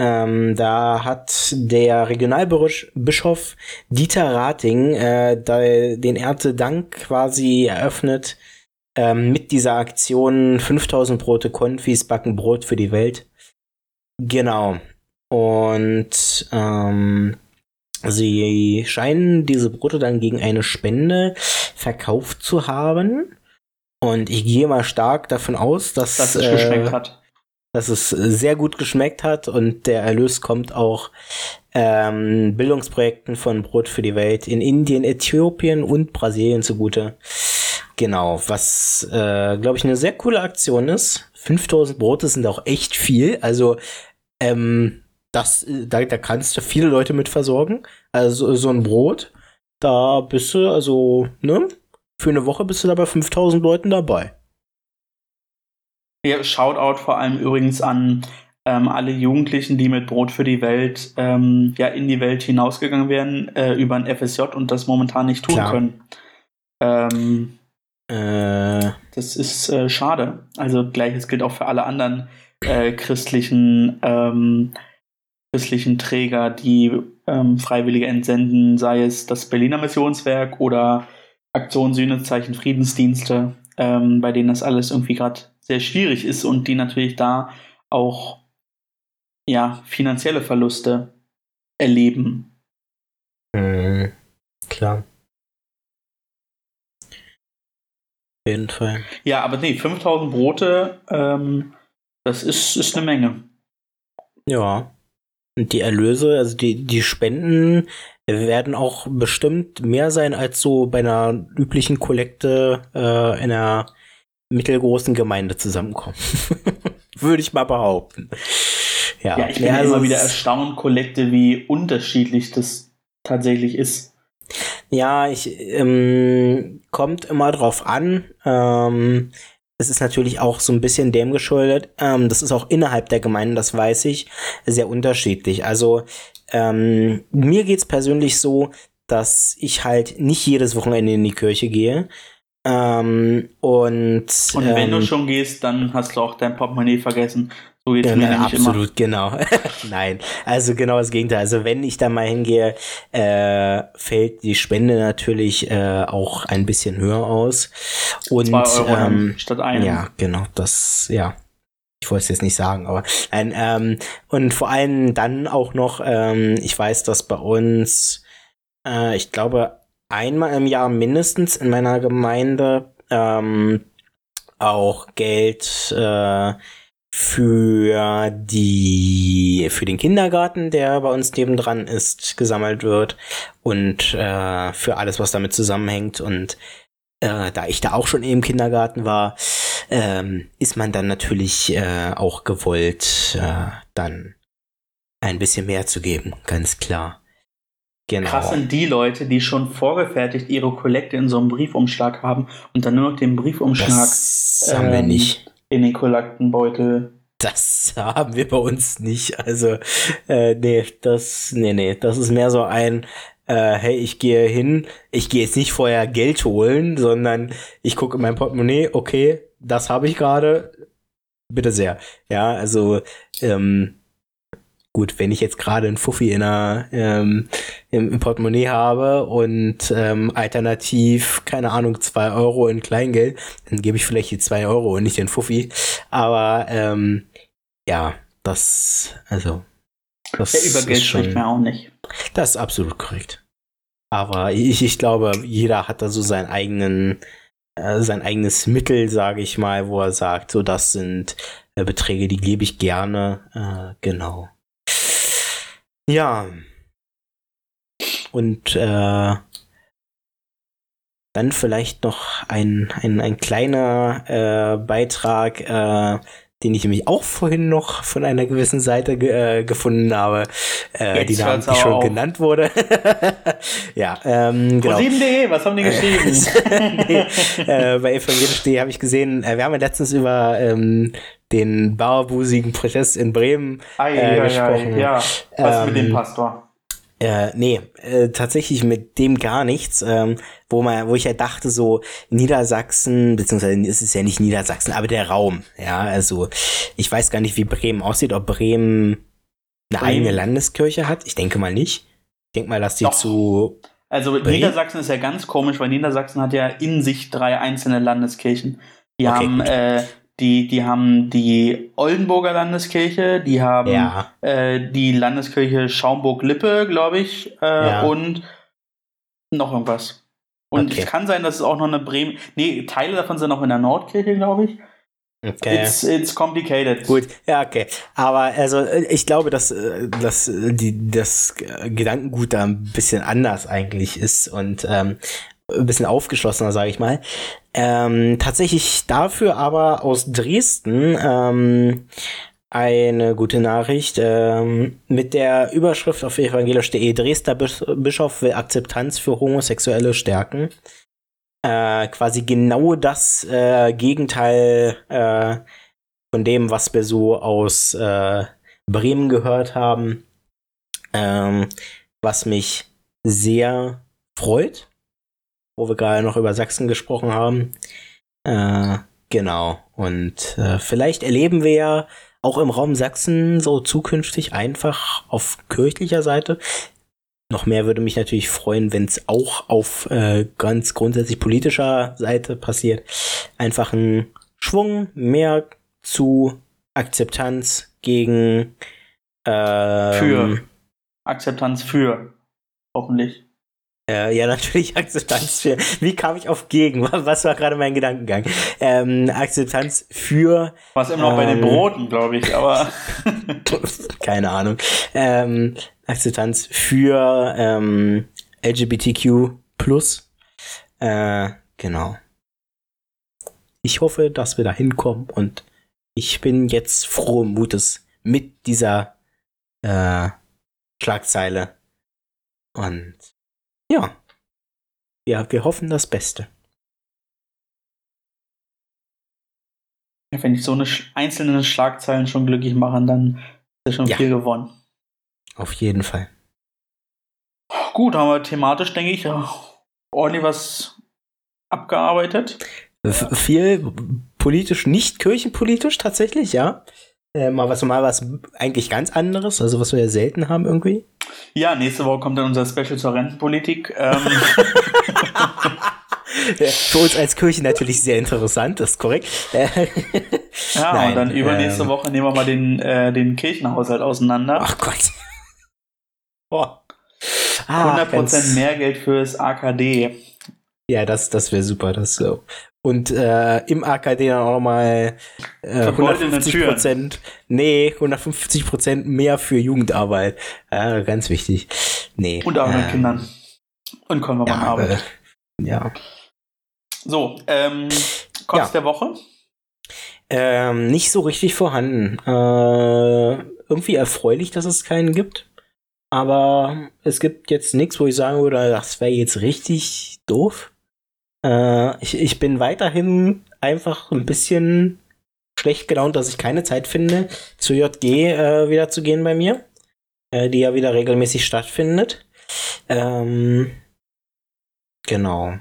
B: Ähm, da hat der Regionalbischof Dieter Rating äh, den Erntedank quasi eröffnet ähm, mit dieser Aktion 5000 Brote Konfis backen Brot für die Welt. Genau. Und ähm, sie scheinen diese Brote dann gegen eine Spende verkauft zu haben. Und ich gehe mal stark davon aus, dass,
C: Dass es
B: äh,
C: geschmeckt hat.
B: dass es sehr gut geschmeckt hat und der Erlös kommt auch ähm, Bildungsprojekten von Brot für die Welt in Indien, Äthiopien und Brasilien zugute. Genau, was, äh, glaube ich, eine sehr coole Aktion ist. 5000 Brote sind auch echt viel. Also, ähm, das, da, da kannst du viele Leute mit versorgen. Also, so ein Brot, da bist du, also, ne? Für eine Woche bist du da bei 5000 Leuten dabei.
C: Ja, Shoutout vor allem übrigens an ähm, alle Jugendlichen, die mit Brot für die Welt ähm, ja in die Welt hinausgegangen wären äh, über ein FSJ und das momentan nicht tun
B: Klar.
C: können. Ähm,
B: Äh,
C: das ist äh, schade. Also gleiches gilt auch für alle anderen äh, christlichen ähm, christlichen Träger, die ähm, Freiwillige entsenden, sei es das Berliner Missionswerk oder Aktion Sühnezeichen Friedensdienste, ähm, bei denen das alles irgendwie gerade sehr schwierig ist und die natürlich da auch ja finanzielle Verluste erleben.
B: Mhm. Klar. Auf jeden Fall.
C: Ja, aber nee, 5000 Brote, ähm, das ist, ist eine Menge.
B: Ja. Und die Erlöse, also die, die Spenden werden auch bestimmt mehr sein als so bei einer üblichen Kollekte äh, in einer mittelgroßen Gemeinde zusammenkommen. <laughs> Würde ich mal behaupten. Ja,
C: Ja, ich bin
B: Ja,
C: ja
B: also
C: immer wieder erstaunt, Kollekte, wie unterschiedlich das tatsächlich ist.
B: Ja, ich ähm, kommt immer drauf an. Ähm, es ist natürlich auch so ein bisschen dem geschuldet. Ähm, das ist auch innerhalb der Gemeinden, das weiß ich, sehr unterschiedlich. Also ähm, mir geht's persönlich so, dass ich halt nicht jedes Wochenende in die Kirche gehe. Ähm, und
C: Und wenn
B: ähm,
C: du schon gehst, dann hast du auch dein Portemonnaie vergessen. So geht's
B: ja,
C: mir
B: absolut, genau. <laughs> Nein, also genau das Gegenteil. Also wenn ich da mal hingehe, äh, fällt die Spende natürlich äh, auch ein bisschen höher aus. Und
C: immer. Zwei Euro
B: ähm,
C: statt einem.
B: ja, genau, das, ja. Ich wollte es jetzt nicht sagen, aber nein, ähm, und vor allem dann auch noch, ähm, ich weiß, dass bei uns, äh, ich glaube, einmal im Jahr mindestens in meiner Gemeinde ähm, auch Geld äh, für die für den Kindergarten, der bei uns nebendran ist, gesammelt wird und äh, für alles, was damit zusammenhängt. Und äh, da ich da auch schon im Kindergarten war, ähm, ist man dann natürlich äh, auch gewollt, äh, dann ein bisschen mehr zu geben, ganz klar. Genau.
C: Krass sind die Leute, die schon vorgefertigt ihre Kollekte in so einem Briefumschlag haben und dann nur noch den Briefumschlag
B: das haben wir
C: ähm,
B: nicht.
C: in den Kollektenbeutel.
B: Das haben wir bei uns nicht. Also, äh, nee, das, nee, nee, das ist mehr so ein, äh, hey, ich gehe hin, ich gehe jetzt nicht vorher Geld holen, sondern ich gucke in mein Portemonnaie, okay, das habe ich gerade, bitte sehr. Ja, also, ähm, gut, wenn ich jetzt gerade einen Fuffi in einer, ähm, im, im Portemonnaie habe und ähm, alternativ, keine Ahnung, zwei Euro in Kleingeld, dann gebe ich vielleicht die zwei Euro und nicht den Fuffi. Aber ähm, ja, das, also. Das
C: Ja, über Geld spricht man auch nicht.
B: Das ist absolut korrekt. Aber ich, ich glaube, jeder hat da so seinen eigenen, äh, sein eigenes Mittel, sage ich mal, wo er sagt, so das sind äh, Beträge, die gebe ich gerne. Äh, genau. Ja. Und äh, dann vielleicht noch ein, ein, ein kleiner Beitrag den ich nämlich auch vorhin noch von einer gewissen Seite ge äh, gefunden habe, äh, die namentlich schon auf. genannt wurde. <laughs> ja, ähm,
C: genau. Pro7.de, was haben die <laughs> geschrieben?
B: nee, äh, bei evangelisch.de habe ich gesehen, äh, wir haben ja letztens über ähm, den barbusigen Protest in Bremen äh, gesprochen.
C: ja, was ähm, mit dem Pastor?
B: Äh, nee, äh, tatsächlich mit dem gar nichts, ähm, wo man, wo ich ja dachte, so Niedersachsen, beziehungsweise ist es ja nicht Niedersachsen, aber der Raum, ja, also ich weiß gar nicht, wie Bremen aussieht, ob Bremen eine Bremen. eigene Landeskirche hat. Ich denke mal nicht. Ich denke mal, dass die Doch. zu.
C: Also Bremen? Niedersachsen ist ja ganz komisch, weil Niedersachsen hat ja in sich drei einzelne Landeskirchen. Die okay, haben äh, die, die haben die Oldenburger Landeskirche, die haben ja. äh, die Landeskirche Schaumburg-Lippe, glaube ich, äh, ja. und noch irgendwas. Und okay. es kann sein, dass es auch noch eine Bremen. Nee, Teile davon sind auch in der Nordkirche, glaube ich. Okay. It's, it's complicated.
B: Gut, ja, okay. Aber also ich glaube, dass, äh, dass die, das Gedankengut da ein bisschen anders eigentlich ist und ähm, ein bisschen aufgeschlossener, sage ich mal. Ähm, tatsächlich dafür aber aus Dresden ähm, eine gute Nachricht ähm, mit der Überschrift auf evangelisch.de Dresdner Bischof will Akzeptanz für Homosexuelle stärken. Äh, quasi genau das äh, Gegenteil äh, von dem, was wir so aus äh, Bremen gehört haben, ähm, was mich sehr freut wo wir gerade noch über Sachsen gesprochen haben. Äh, genau. Und äh, vielleicht erleben wir ja auch im Raum Sachsen so zukünftig einfach auf kirchlicher Seite. Noch mehr würde mich natürlich freuen, wenn es auch auf äh, ganz grundsätzlich politischer Seite passiert. Einfach ein Schwung mehr zu Akzeptanz gegen
C: ähm, für Akzeptanz für hoffentlich
B: äh, ja, <laughs> natürlich Akzeptanz für. Wie kam ich auf gegen? <laughs> Was war gerade mein Gedankengang? Ähm, Akzeptanz für.
C: Was immer noch ähm, bei den ähm, Broten, glaube ich, aber. <laughs>
B: keine Ahnung. Ähm, Akzeptanz für ähm, LGBTQ plus. Äh, genau. Ich hoffe, dass wir da hinkommen und ich bin jetzt frohen Mutes mit dieser äh, Schlagzeile. Und ja. Ja, wir hoffen das Beste.
C: Ja, wenn ich so eine einzelne Schlagzeilen schon glücklich machen, dann ist ja schon ja. viel gewonnen.
B: Auf jeden Fall.
C: Gut, haben wir thematisch, denke ich, ordentlich was abgearbeitet.
B: F viel politisch, nicht kirchenpolitisch tatsächlich, ja. Äh, mal was mal was eigentlich ganz anderes, also was wir ja selten haben irgendwie.
C: Ja, nächste Woche kommt dann unser Special zur Rentenpolitik. Ähm. <laughs>
B: Für uns als Kirche natürlich sehr interessant, das ist korrekt.
C: ja, Nein, und dann übernächste ähm, Woche nehmen wir mal den, äh, den Kirchenhaushalt auseinander.
B: Ach Gott. <laughs>
C: Boah. Ah, 100% mehr Geld fürs AKD.
B: Ja, das, das wäre super. Das so. Und äh, im AKD dann auch mal äh, 150 Prozent, nee, 150 Prozent mehr für Jugendarbeit. Ja, ganz wichtig. Nee.
C: Und auch mit ähm, Kindern. Und kommen wir ja, Arbeit.
B: Äh, ja.
C: So, ähm, Kotz ja. der Woche?
B: Ähm, nicht so richtig vorhanden. Äh, irgendwie erfreulich, dass es keinen gibt. Aber es gibt jetzt nichts, wo ich sagen würde, das wäre jetzt richtig doof. Äh, ich, ich bin weiterhin einfach ein bisschen schlecht gelaunt, dass ich keine Zeit finde, zur JG äh, wieder zu gehen bei mir, äh, die ja wieder regelmäßig stattfindet. Ähm, genau.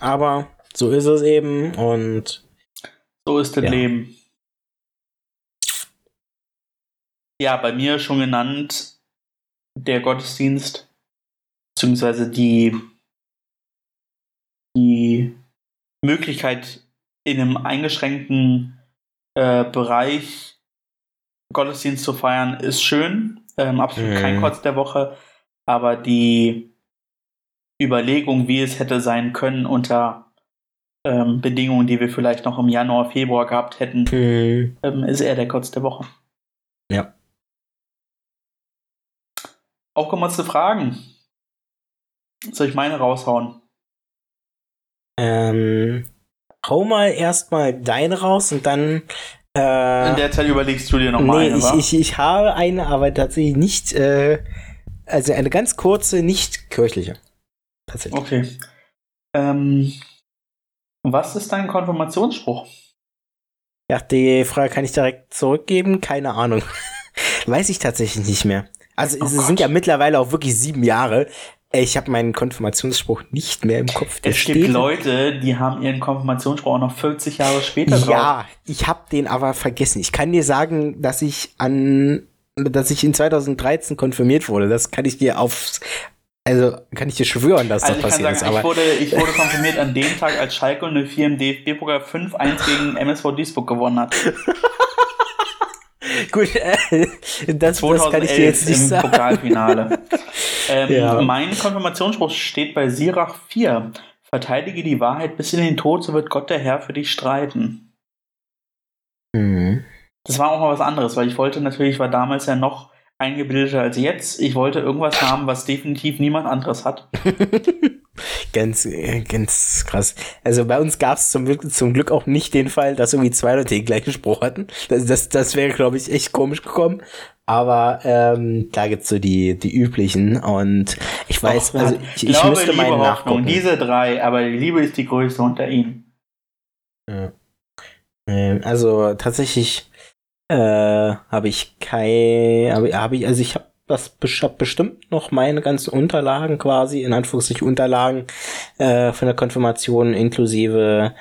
B: Aber so ist es eben und
C: so ist das ja. Leben. Ja, bei mir schon genannt der Gottesdienst, beziehungsweise die Möglichkeit, in einem eingeschränkten äh, Bereich Gottesdienst zu feiern, ist schön. Ähm, absolut mhm. kein Kotz der Woche. Aber die Überlegung, wie es hätte sein können unter ähm, Bedingungen, die wir vielleicht noch im Januar, Februar gehabt hätten, mhm. ähm, ist eher der Kotz der Woche.
B: Ja.
C: Aufgemotzte Fragen. Soll ich meine raushauen?
B: Ähm, hau mal erstmal deine raus und dann. Äh,
C: In der Zeit überlegst du dir noch mal
B: nee,
C: eine,
B: ich,
C: wa?
B: ich, ich habe eine, aber tatsächlich nicht, äh, also eine ganz kurze, nicht kirchliche. Tatsächlich.
C: Okay. Ähm, was ist dein Konfirmationsspruch?
B: Ja, die Frage kann ich direkt zurückgeben. Keine Ahnung. <laughs> Weiß ich tatsächlich nicht mehr. Also
C: Oh
B: es
C: Gott.
B: sind ja mittlerweile auch wirklich sieben Jahre. Ich habe meinen Konfirmationsspruch nicht mehr im Kopf. Der
C: es gibt Leute, die haben ihren Konfirmationsspruch auch noch 40 Jahre später drauf.
B: Ja, ich habe den aber vergessen. Ich kann dir sagen, dass ich an, dass ich in 2013 konfirmiert wurde. Das kann ich dir aufs, also kann ich dir schwören, dass
C: Also
B: das
C: ich
B: passiert
C: sagen,
B: ist.
C: ich
B: Aber
C: wurde, ich wurde konfirmiert an dem Tag, als Schalke 04 im DFB-Pokal 5-1 gegen MSV Duisburg gewonnen hat. <laughs> <laughs>
B: gut, äh, das, das kann ich dir jetzt nicht
C: im
B: sagen.
C: Pokalfinale. <laughs> ähm,
B: Ja.
C: Mein Konfirmationsspruch steht bei Sirach 4. Verteidige die Wahrheit bis in den Tod, so wird Gott der Herr für dich streiten.
B: Mhm.
C: Das war auch mal was anderes, weil ich wollte natürlich, ich war damals ja noch eingebildeter als jetzt. Ich wollte irgendwas haben, was definitiv niemand anderes hat. <laughs>
B: Ganz, ganz krass. Also bei uns gab es zum, Glück- zum Glück auch nicht den Fall, dass irgendwie zwei Leute den gleichen Spruch hatten. Das, das, das wäre, glaube ich, echt komisch gekommen. Aber ähm, da gibt's so die, die üblichen. Und ich weiß,
C: Och,
B: also ich, ich
C: Glaube,
B: müsste meinen
C: Hoffnung,
B: nachgucken.
C: diese drei, aber die Liebe ist die größte unter ihnen.
B: Ja. Ähm, also tatsächlich äh, habe ich kein, habe hab ich, also ich habe das ich bestimmt noch meine ganzen Unterlagen quasi, in Anführungszeichen Unterlagen äh, von der Konfirmation inklusive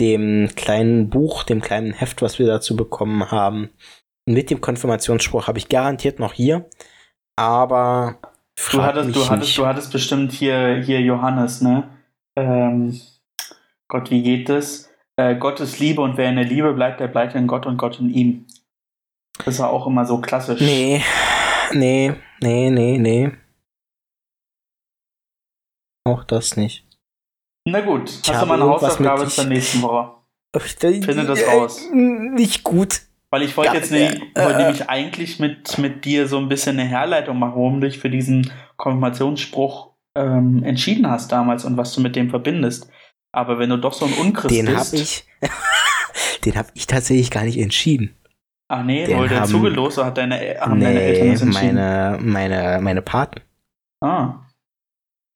B: dem kleinen Buch, dem kleinen Heft, was wir dazu bekommen haben. Mit dem Konfirmationsspruch habe ich garantiert noch hier, aber
C: Du hattest, du hattest,
B: nicht.
C: du hattest bestimmt hier, hier Johannes, ne? Ähm, Gott, wie geht das? Äh, Gott ist Liebe und wer in der Liebe bleibt, der bleibt in Gott und Gott in ihm. Das war auch immer so klassisch.
B: Nee, nee, nee, nee, nee. Auch das nicht.
C: Na gut,
B: Ich
C: hast du
B: habe
C: mal eine
B: irgendwas
C: Hausaufgabe zur nächsten Woche?
B: Finde
C: Finde das raus.
B: Nicht gut.
C: Weil ich wollte jetzt ne,
B: äh,
C: wollte
B: äh.
C: nämlich eigentlich mit, mit dir so ein bisschen eine Herleitung machen, warum du dich für diesen Konfirmationsspruch ähm, entschieden hast damals und was du mit dem verbindest. Aber wenn du doch so ein Unchrist
B: Den
C: bist.
B: habe ich, <laughs> den habe ich tatsächlich gar nicht entschieden.
C: Ach nee,
B: den
C: wurde der
B: haben-
C: zugelost oder hat deine, haben deine Eltern
B: Nee,
C: das entschieden?
B: meine, meine, meine Paten.
C: Ah.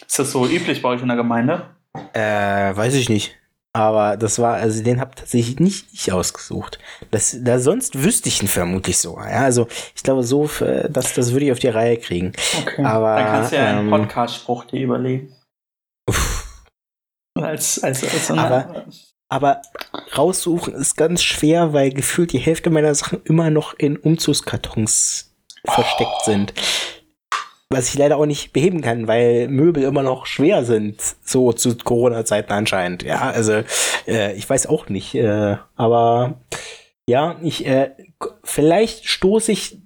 C: Ist das so üblich bei euch in der Gemeinde?
B: Äh, weiß ich nicht. Aber das war, also den habe tatsächlich nicht ich ausgesucht. Das, da sonst wüsste ich ihn vermutlich sogar. Ja, also ich glaube so, äh, das, das würde ich auf die Reihe kriegen.
C: Okay.
B: Aber,
C: Dann kannst du ja einen
B: ähm,
C: Podcast-Spruch dir überlegen.
B: Uff.
C: Als, als, als so eine,
B: Aber- raussuchen ist ganz schwer, weil gefühlt die Hälfte meiner Sachen immer noch in Umzugskartons versteckt sind. Was ich leider auch nicht beheben kann, weil Möbel immer noch schwer sind, so zu Corona-Zeiten anscheinend. Ja, also äh, ich weiß auch nicht. Äh, aber ja, ich äh, vielleicht stoße ich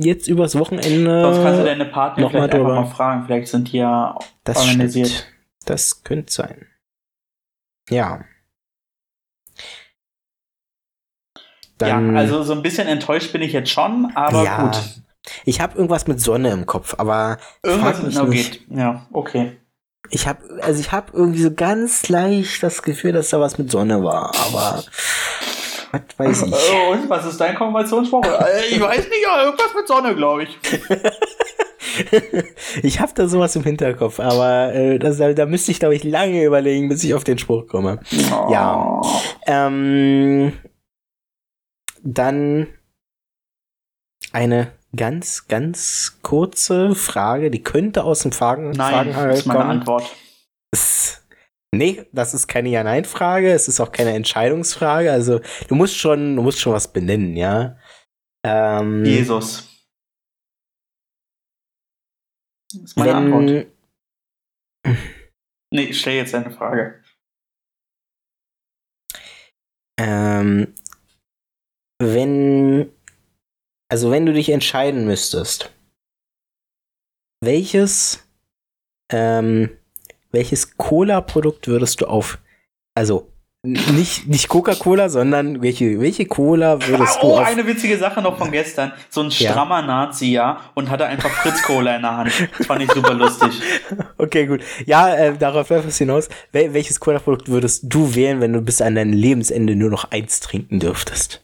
B: jetzt übers Wochenende.
C: Sonst kannst du deine Partner
B: noch mal
C: vielleicht einfach
B: drüber.
C: mal fragen. Vielleicht sind die ja
B: das
C: organisiert.
B: stimmt. Das könnte sein. Ja. Dann,
C: ja, also so ein bisschen enttäuscht bin ich jetzt schon, aber
B: ja,
C: gut.
B: Ich habe irgendwas mit Sonne im Kopf, aber
C: Irgendwas mit
B: nicht.
C: geht. Ja, okay.
B: ich habe also ich habe irgendwie so ganz leicht das Gefühl, dass da was mit Sonne war, aber was weiß ich. <laughs>
C: Und was ist dein Konfirmationsspruch? Äh, ich weiß nicht, aber irgendwas mit Sonne, glaube ich. <laughs>
B: ich habe da sowas im Hinterkopf, aber äh, das, da, da müsste ich glaube ich lange überlegen, bis ich auf den Spruch komme. Ja.
C: Oh.
B: Ähm, dann eine ganz, ganz kurze Frage, die könnte aus dem Fragen,
C: Nein,
B: Fragenhagel
C: ist meine
B: kommen.
C: Antwort.
B: Es- Nee, das ist keine Ja-Nein-Frage, es ist auch keine Entscheidungsfrage. Also du musst schon, du musst schon was benennen, ja. Ähm,
C: Jesus. Das ist meine Antwort. Nee, ich stell jetzt eine Frage.
B: ähm, wenn, also wenn du dich entscheiden müsstest, welches, ähm, welches Cola-Produkt würdest du auf, also nicht, nicht Coca-Cola, sondern welche, welche Cola würdest
C: Ah, <laughs>
B: du
C: oh,
B: auf,
C: eine witzige Sache noch von gestern. So ein
B: Ja.
C: strammer Nazi, ja, und hatte einfach Fritz Cola in der Hand. Das fand ich super lustig. <laughs>
B: Okay, gut. Ja, äh, darauf läuft es hinaus. Wel welches Cola-Produkt würdest du wählen, wenn du bis an dein Lebensende nur noch eins trinken dürftest?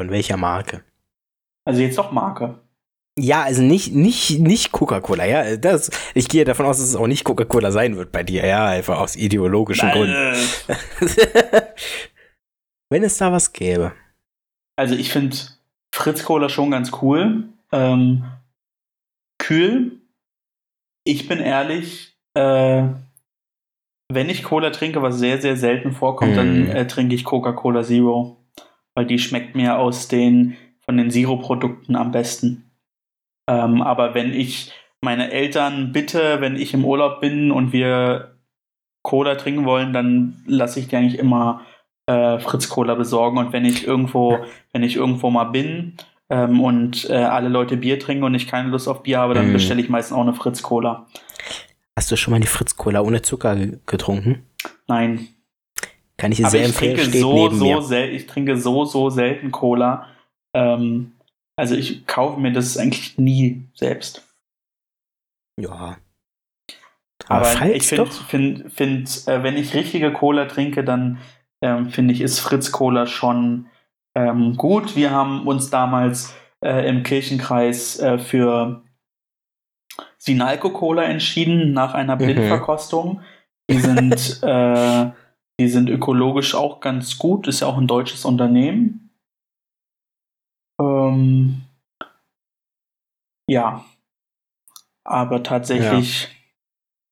B: Von welcher Marke?
C: Also jetzt doch Marke.
B: Ja, also nicht, nicht, nicht Coca-Cola, ja. Das, ich gehe davon aus, dass es auch nicht Coca-Cola sein wird bei dir, ja, einfach aus ideologischen Gründen.
C: Äh, <laughs>
B: Wenn es da was gäbe.
C: Also ich finde Fritz Cola schon ganz cool. Ähm, kühl. Ich bin ehrlich, äh, wenn ich Cola trinke, was sehr, sehr selten vorkommt,
B: Mm.
C: dann äh, trinke ich Coca-Cola Zero. Weil die schmeckt mir aus den, von den Zero-Produkten am besten. Ähm, aber wenn ich meine Eltern bitte, wenn ich im Urlaub bin und wir Cola trinken wollen, dann lasse ich die eigentlich immer äh, Fritz Cola besorgen. Und wenn ich irgendwo, wenn ich irgendwo mal bin ähm, und äh, alle Leute Bier trinken und ich keine Lust auf Bier habe, dann
B: Mm.
C: bestelle ich meistens auch eine Fritz Cola.
B: Hast du schon mal die Fritz-Cola ohne Zucker ge- getrunken?
C: Nein.
B: Kann ich dir
C: Aber
B: sehr
C: ich
B: empfehlen,
C: trinke so, so sel ich trinke so, so selten Cola. Ähm, also ich kaufe mir das eigentlich nie selbst.
B: Ja.
C: Aber
B: falls
C: ich finde, find, find, äh, wenn ich richtige Cola trinke, dann ähm, finde ich, ist Fritz Cola schon ähm, gut. Wir haben uns damals äh, im Kirchenkreis äh, für Sinalco Cola entschieden nach einer
B: Mhm.
C: Blindverkostung. Die sind, <laughs> äh, die sind ökologisch auch ganz gut. Ist ja auch ein deutsches Unternehmen. Ähm, ja. Aber tatsächlich,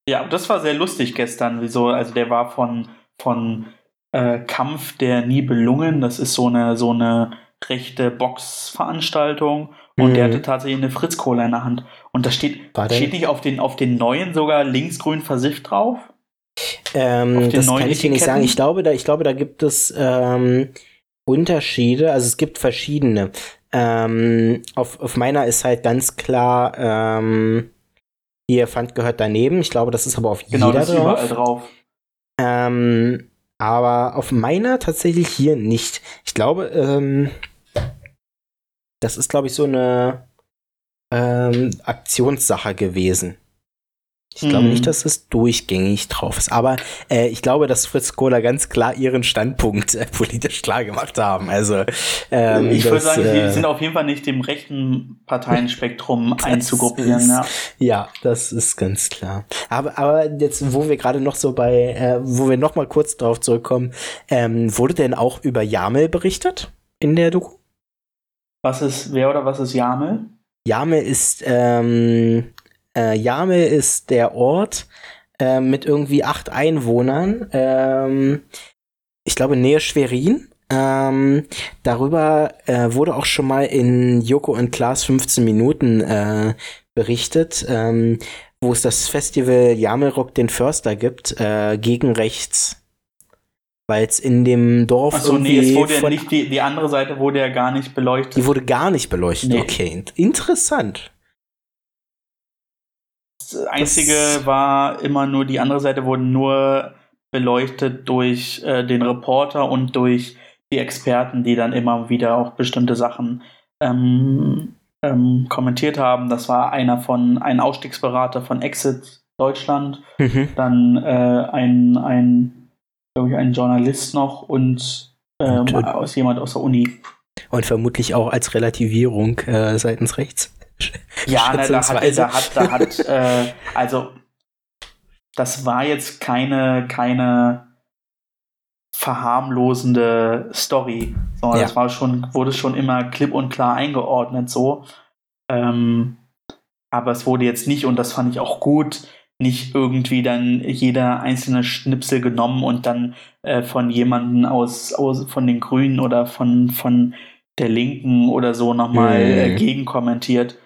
C: ja. das war sehr lustig gestern. Wieso? Also der war von, von äh, Kampf der Nibelungen. Das ist so eine, so eine rechte Boxveranstaltung. Und der
B: Mhm.
C: hatte tatsächlich eine Fritz-Cola in der Hand. Und da steht, steht nicht auf den, auf den neuen sogar linksgrün versifft drauf?
B: Ähm, das kann ich dir nicht sagen. Ich glaube, da, ich glaube, da gibt es ähm, Unterschiede. Also es gibt verschiedene. Ähm, auf, auf meiner ist halt ganz klar, ähm, hier Pfand gehört daneben. Ich glaube, das ist aber auf
C: Genau,
B: jeder
C: das
B: drauf.
C: überall drauf.
B: Ähm, aber auf meiner tatsächlich hier nicht. Ich glaube, ähm, das ist, glaube ich, so eine ähm, Aktionssache gewesen. Ich glaube
C: Mhm.
B: nicht, dass es durchgängig drauf ist. Aber äh, ich glaube, dass Fritz Cola ganz klar ihren Standpunkt äh, politisch klar gemacht haben. Also ähm,
C: ich würde sagen,
B: äh,
C: sie sind auf jeden Fall nicht dem rechten Parteienspektrum <laughs> einzugruppieren.
B: ist-
C: Ja.
B: Ja, das ist ganz klar. Aber, aber jetzt, wo wir gerade noch so bei, äh, wo wir noch mal kurz drauf zurückkommen, ähm, wurde denn auch über Jamel berichtet in der Doku?
C: Was ist wer oder was ist Jamel?
B: Jamel ist, ähm, äh, Jamel ist der Ort äh, mit irgendwie acht Einwohnern. Ähm, ich glaube, Nähe Schwerin. Ähm, darüber äh, wurde auch schon mal in Joko und Klaas 15 Minuten äh, berichtet, ähm, wo es das Festival Jamelrock den Förster gibt, äh, gegen rechts. Weil es in dem Dorf
C: Achso, nee, es wurde ja nicht, die, die andere Seite wurde ja gar nicht beleuchtet.
B: die wurde gar nicht beleuchtet.
C: Nee.
B: Okay, int- interessant.
C: Das Einzige
B: Das-
C: war immer nur, die andere Seite wurde nur beleuchtet durch äh, den Reporter und durch die Experten, die dann immer wieder auch bestimmte Sachen ähm, ähm, kommentiert haben. Das war einer von, ein Ausstiegsberater von Exit Deutschland,
B: Mhm.
C: dann äh, ein, ein, glaube ich, ein Journalist noch und ähm,
B: Und, äh,
C: aus jemand aus der Uni.
B: Und vermutlich auch als Relativierung äh, seitens rechts. <laughs>
C: Ja, ne, da hat, da hat, da hat, äh, also das war jetzt keine, keine verharmlosende Story, sondern
B: Ja.
C: das war schon, wurde schon immer klipp und klar eingeordnet so. Ähm, aber es wurde jetzt nicht, und das fand ich auch gut, nicht irgendwie dann jeder einzelne Schnipsel genommen und dann äh, von jemandem aus, aus von den Grünen oder von, von der Linken oder so nochmal
B: Mhm.
C: äh, gegenkommentiert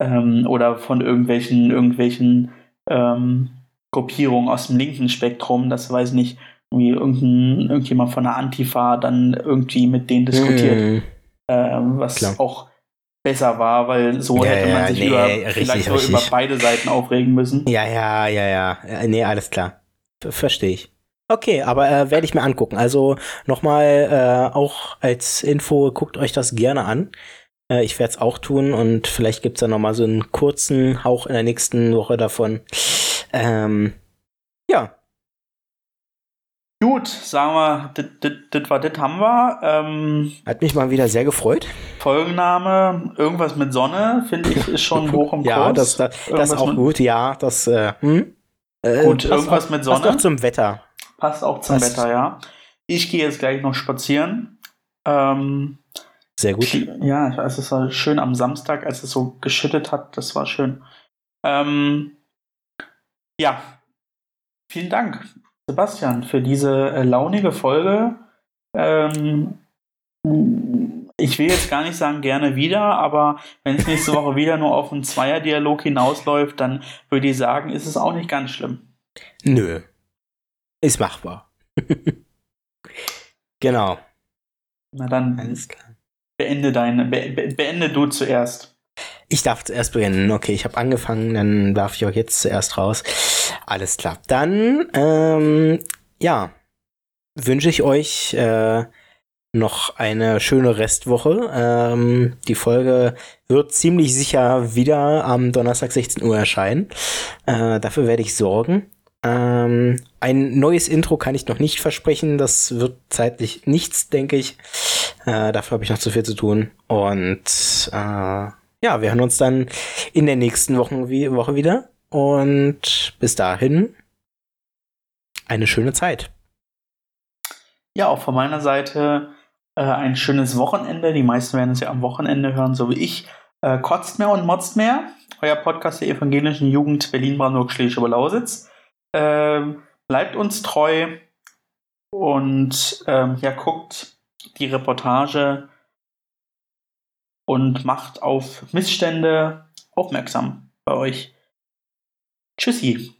C: ähm, oder von irgendwelchen, irgendwelchen ähm, Gruppierungen aus dem linken Spektrum, das weiß ich nicht, irgendwie irgendein, irgendjemand von der Antifa dann irgendwie mit denen diskutiert,
B: Mhm.
C: ähm, was
B: Klar.
C: auch besser war, weil so
B: Ja,
C: hätte man
B: ja,
C: sich
B: nee,
C: über,
B: richtig,
C: vielleicht
B: richtig.
C: über beide Seiten aufregen müssen.
B: Ja, ja, ja, ja. Äh, Nee, alles klar. verstehe ich. Okay, aber äh, werde ich mir angucken. Also nochmal äh, auch als Info, guckt euch das gerne an. Äh, ich werde es auch tun und vielleicht gibt es dann nochmal so einen kurzen Hauch in der nächsten Woche davon. Ähm, ja.
C: Gut, sagen wir, das war das haben wir. Ähm,
B: Hat mich mal wieder sehr gefreut.
C: Folgenname, irgendwas mit Sonne, finde ich, ist schon <laughs> hoch im Kurs.
B: ja, das, das, das ist auch gut, ja. Das, äh, hm?
C: Äh, gut, irgendwas auch, mit Sonne.
B: Passt auch zum Wetter.
C: Passt auch zum passt. Wetter, ja. Ich gehe jetzt gleich noch spazieren. Ähm,
B: sehr gut.
C: Ja, es war schön am Samstag, als es so geschüttet hat. Das war schön. Ähm, ja, vielen Dank, Sebastian, für diese äh, launige Folge. Ähm, ich will jetzt gar nicht sagen gerne wieder, aber wenn es nächste Woche wieder nur auf einen Zweierdialog hinausläuft, dann würde ich sagen, ist es auch nicht ganz schlimm.
B: Nö. Ist machbar. <laughs> genau.
C: Na dann Alles klar. Beende deine, be, beende du zuerst.
B: Ich darf zuerst beginnen. Okay, ich habe angefangen, dann darf ich auch jetzt zuerst raus. Alles klar. Dann, ähm, ja, wünsche ich euch äh, noch eine schöne Restwoche. Ähm, die Folge wird ziemlich sicher wieder am Donnerstag 16 Uhr erscheinen. Äh, dafür werde ich sorgen. Ähm, ein neues Intro kann ich noch nicht versprechen. Das wird zeitlich nichts, denke ich. Äh, dafür habe ich noch zu viel zu tun. Und äh, ja, wir hören uns dann in der nächsten Woche, Woche wieder. Und bis dahin eine schöne Zeit.
C: Ja, auch von meiner Seite äh, ein schönes Wochenende. Die meisten werden es ja am Wochenende hören, so wie ich. Äh, Kotzt mehr und motzt mehr. Euer Podcast der evangelischen Jugend Berlin-Brandenburg Schleswig-Lausitz. Ähm, bleibt uns treu und ähm, ja, guckt die Reportage und macht auf Missstände aufmerksam bei euch. Tschüssi.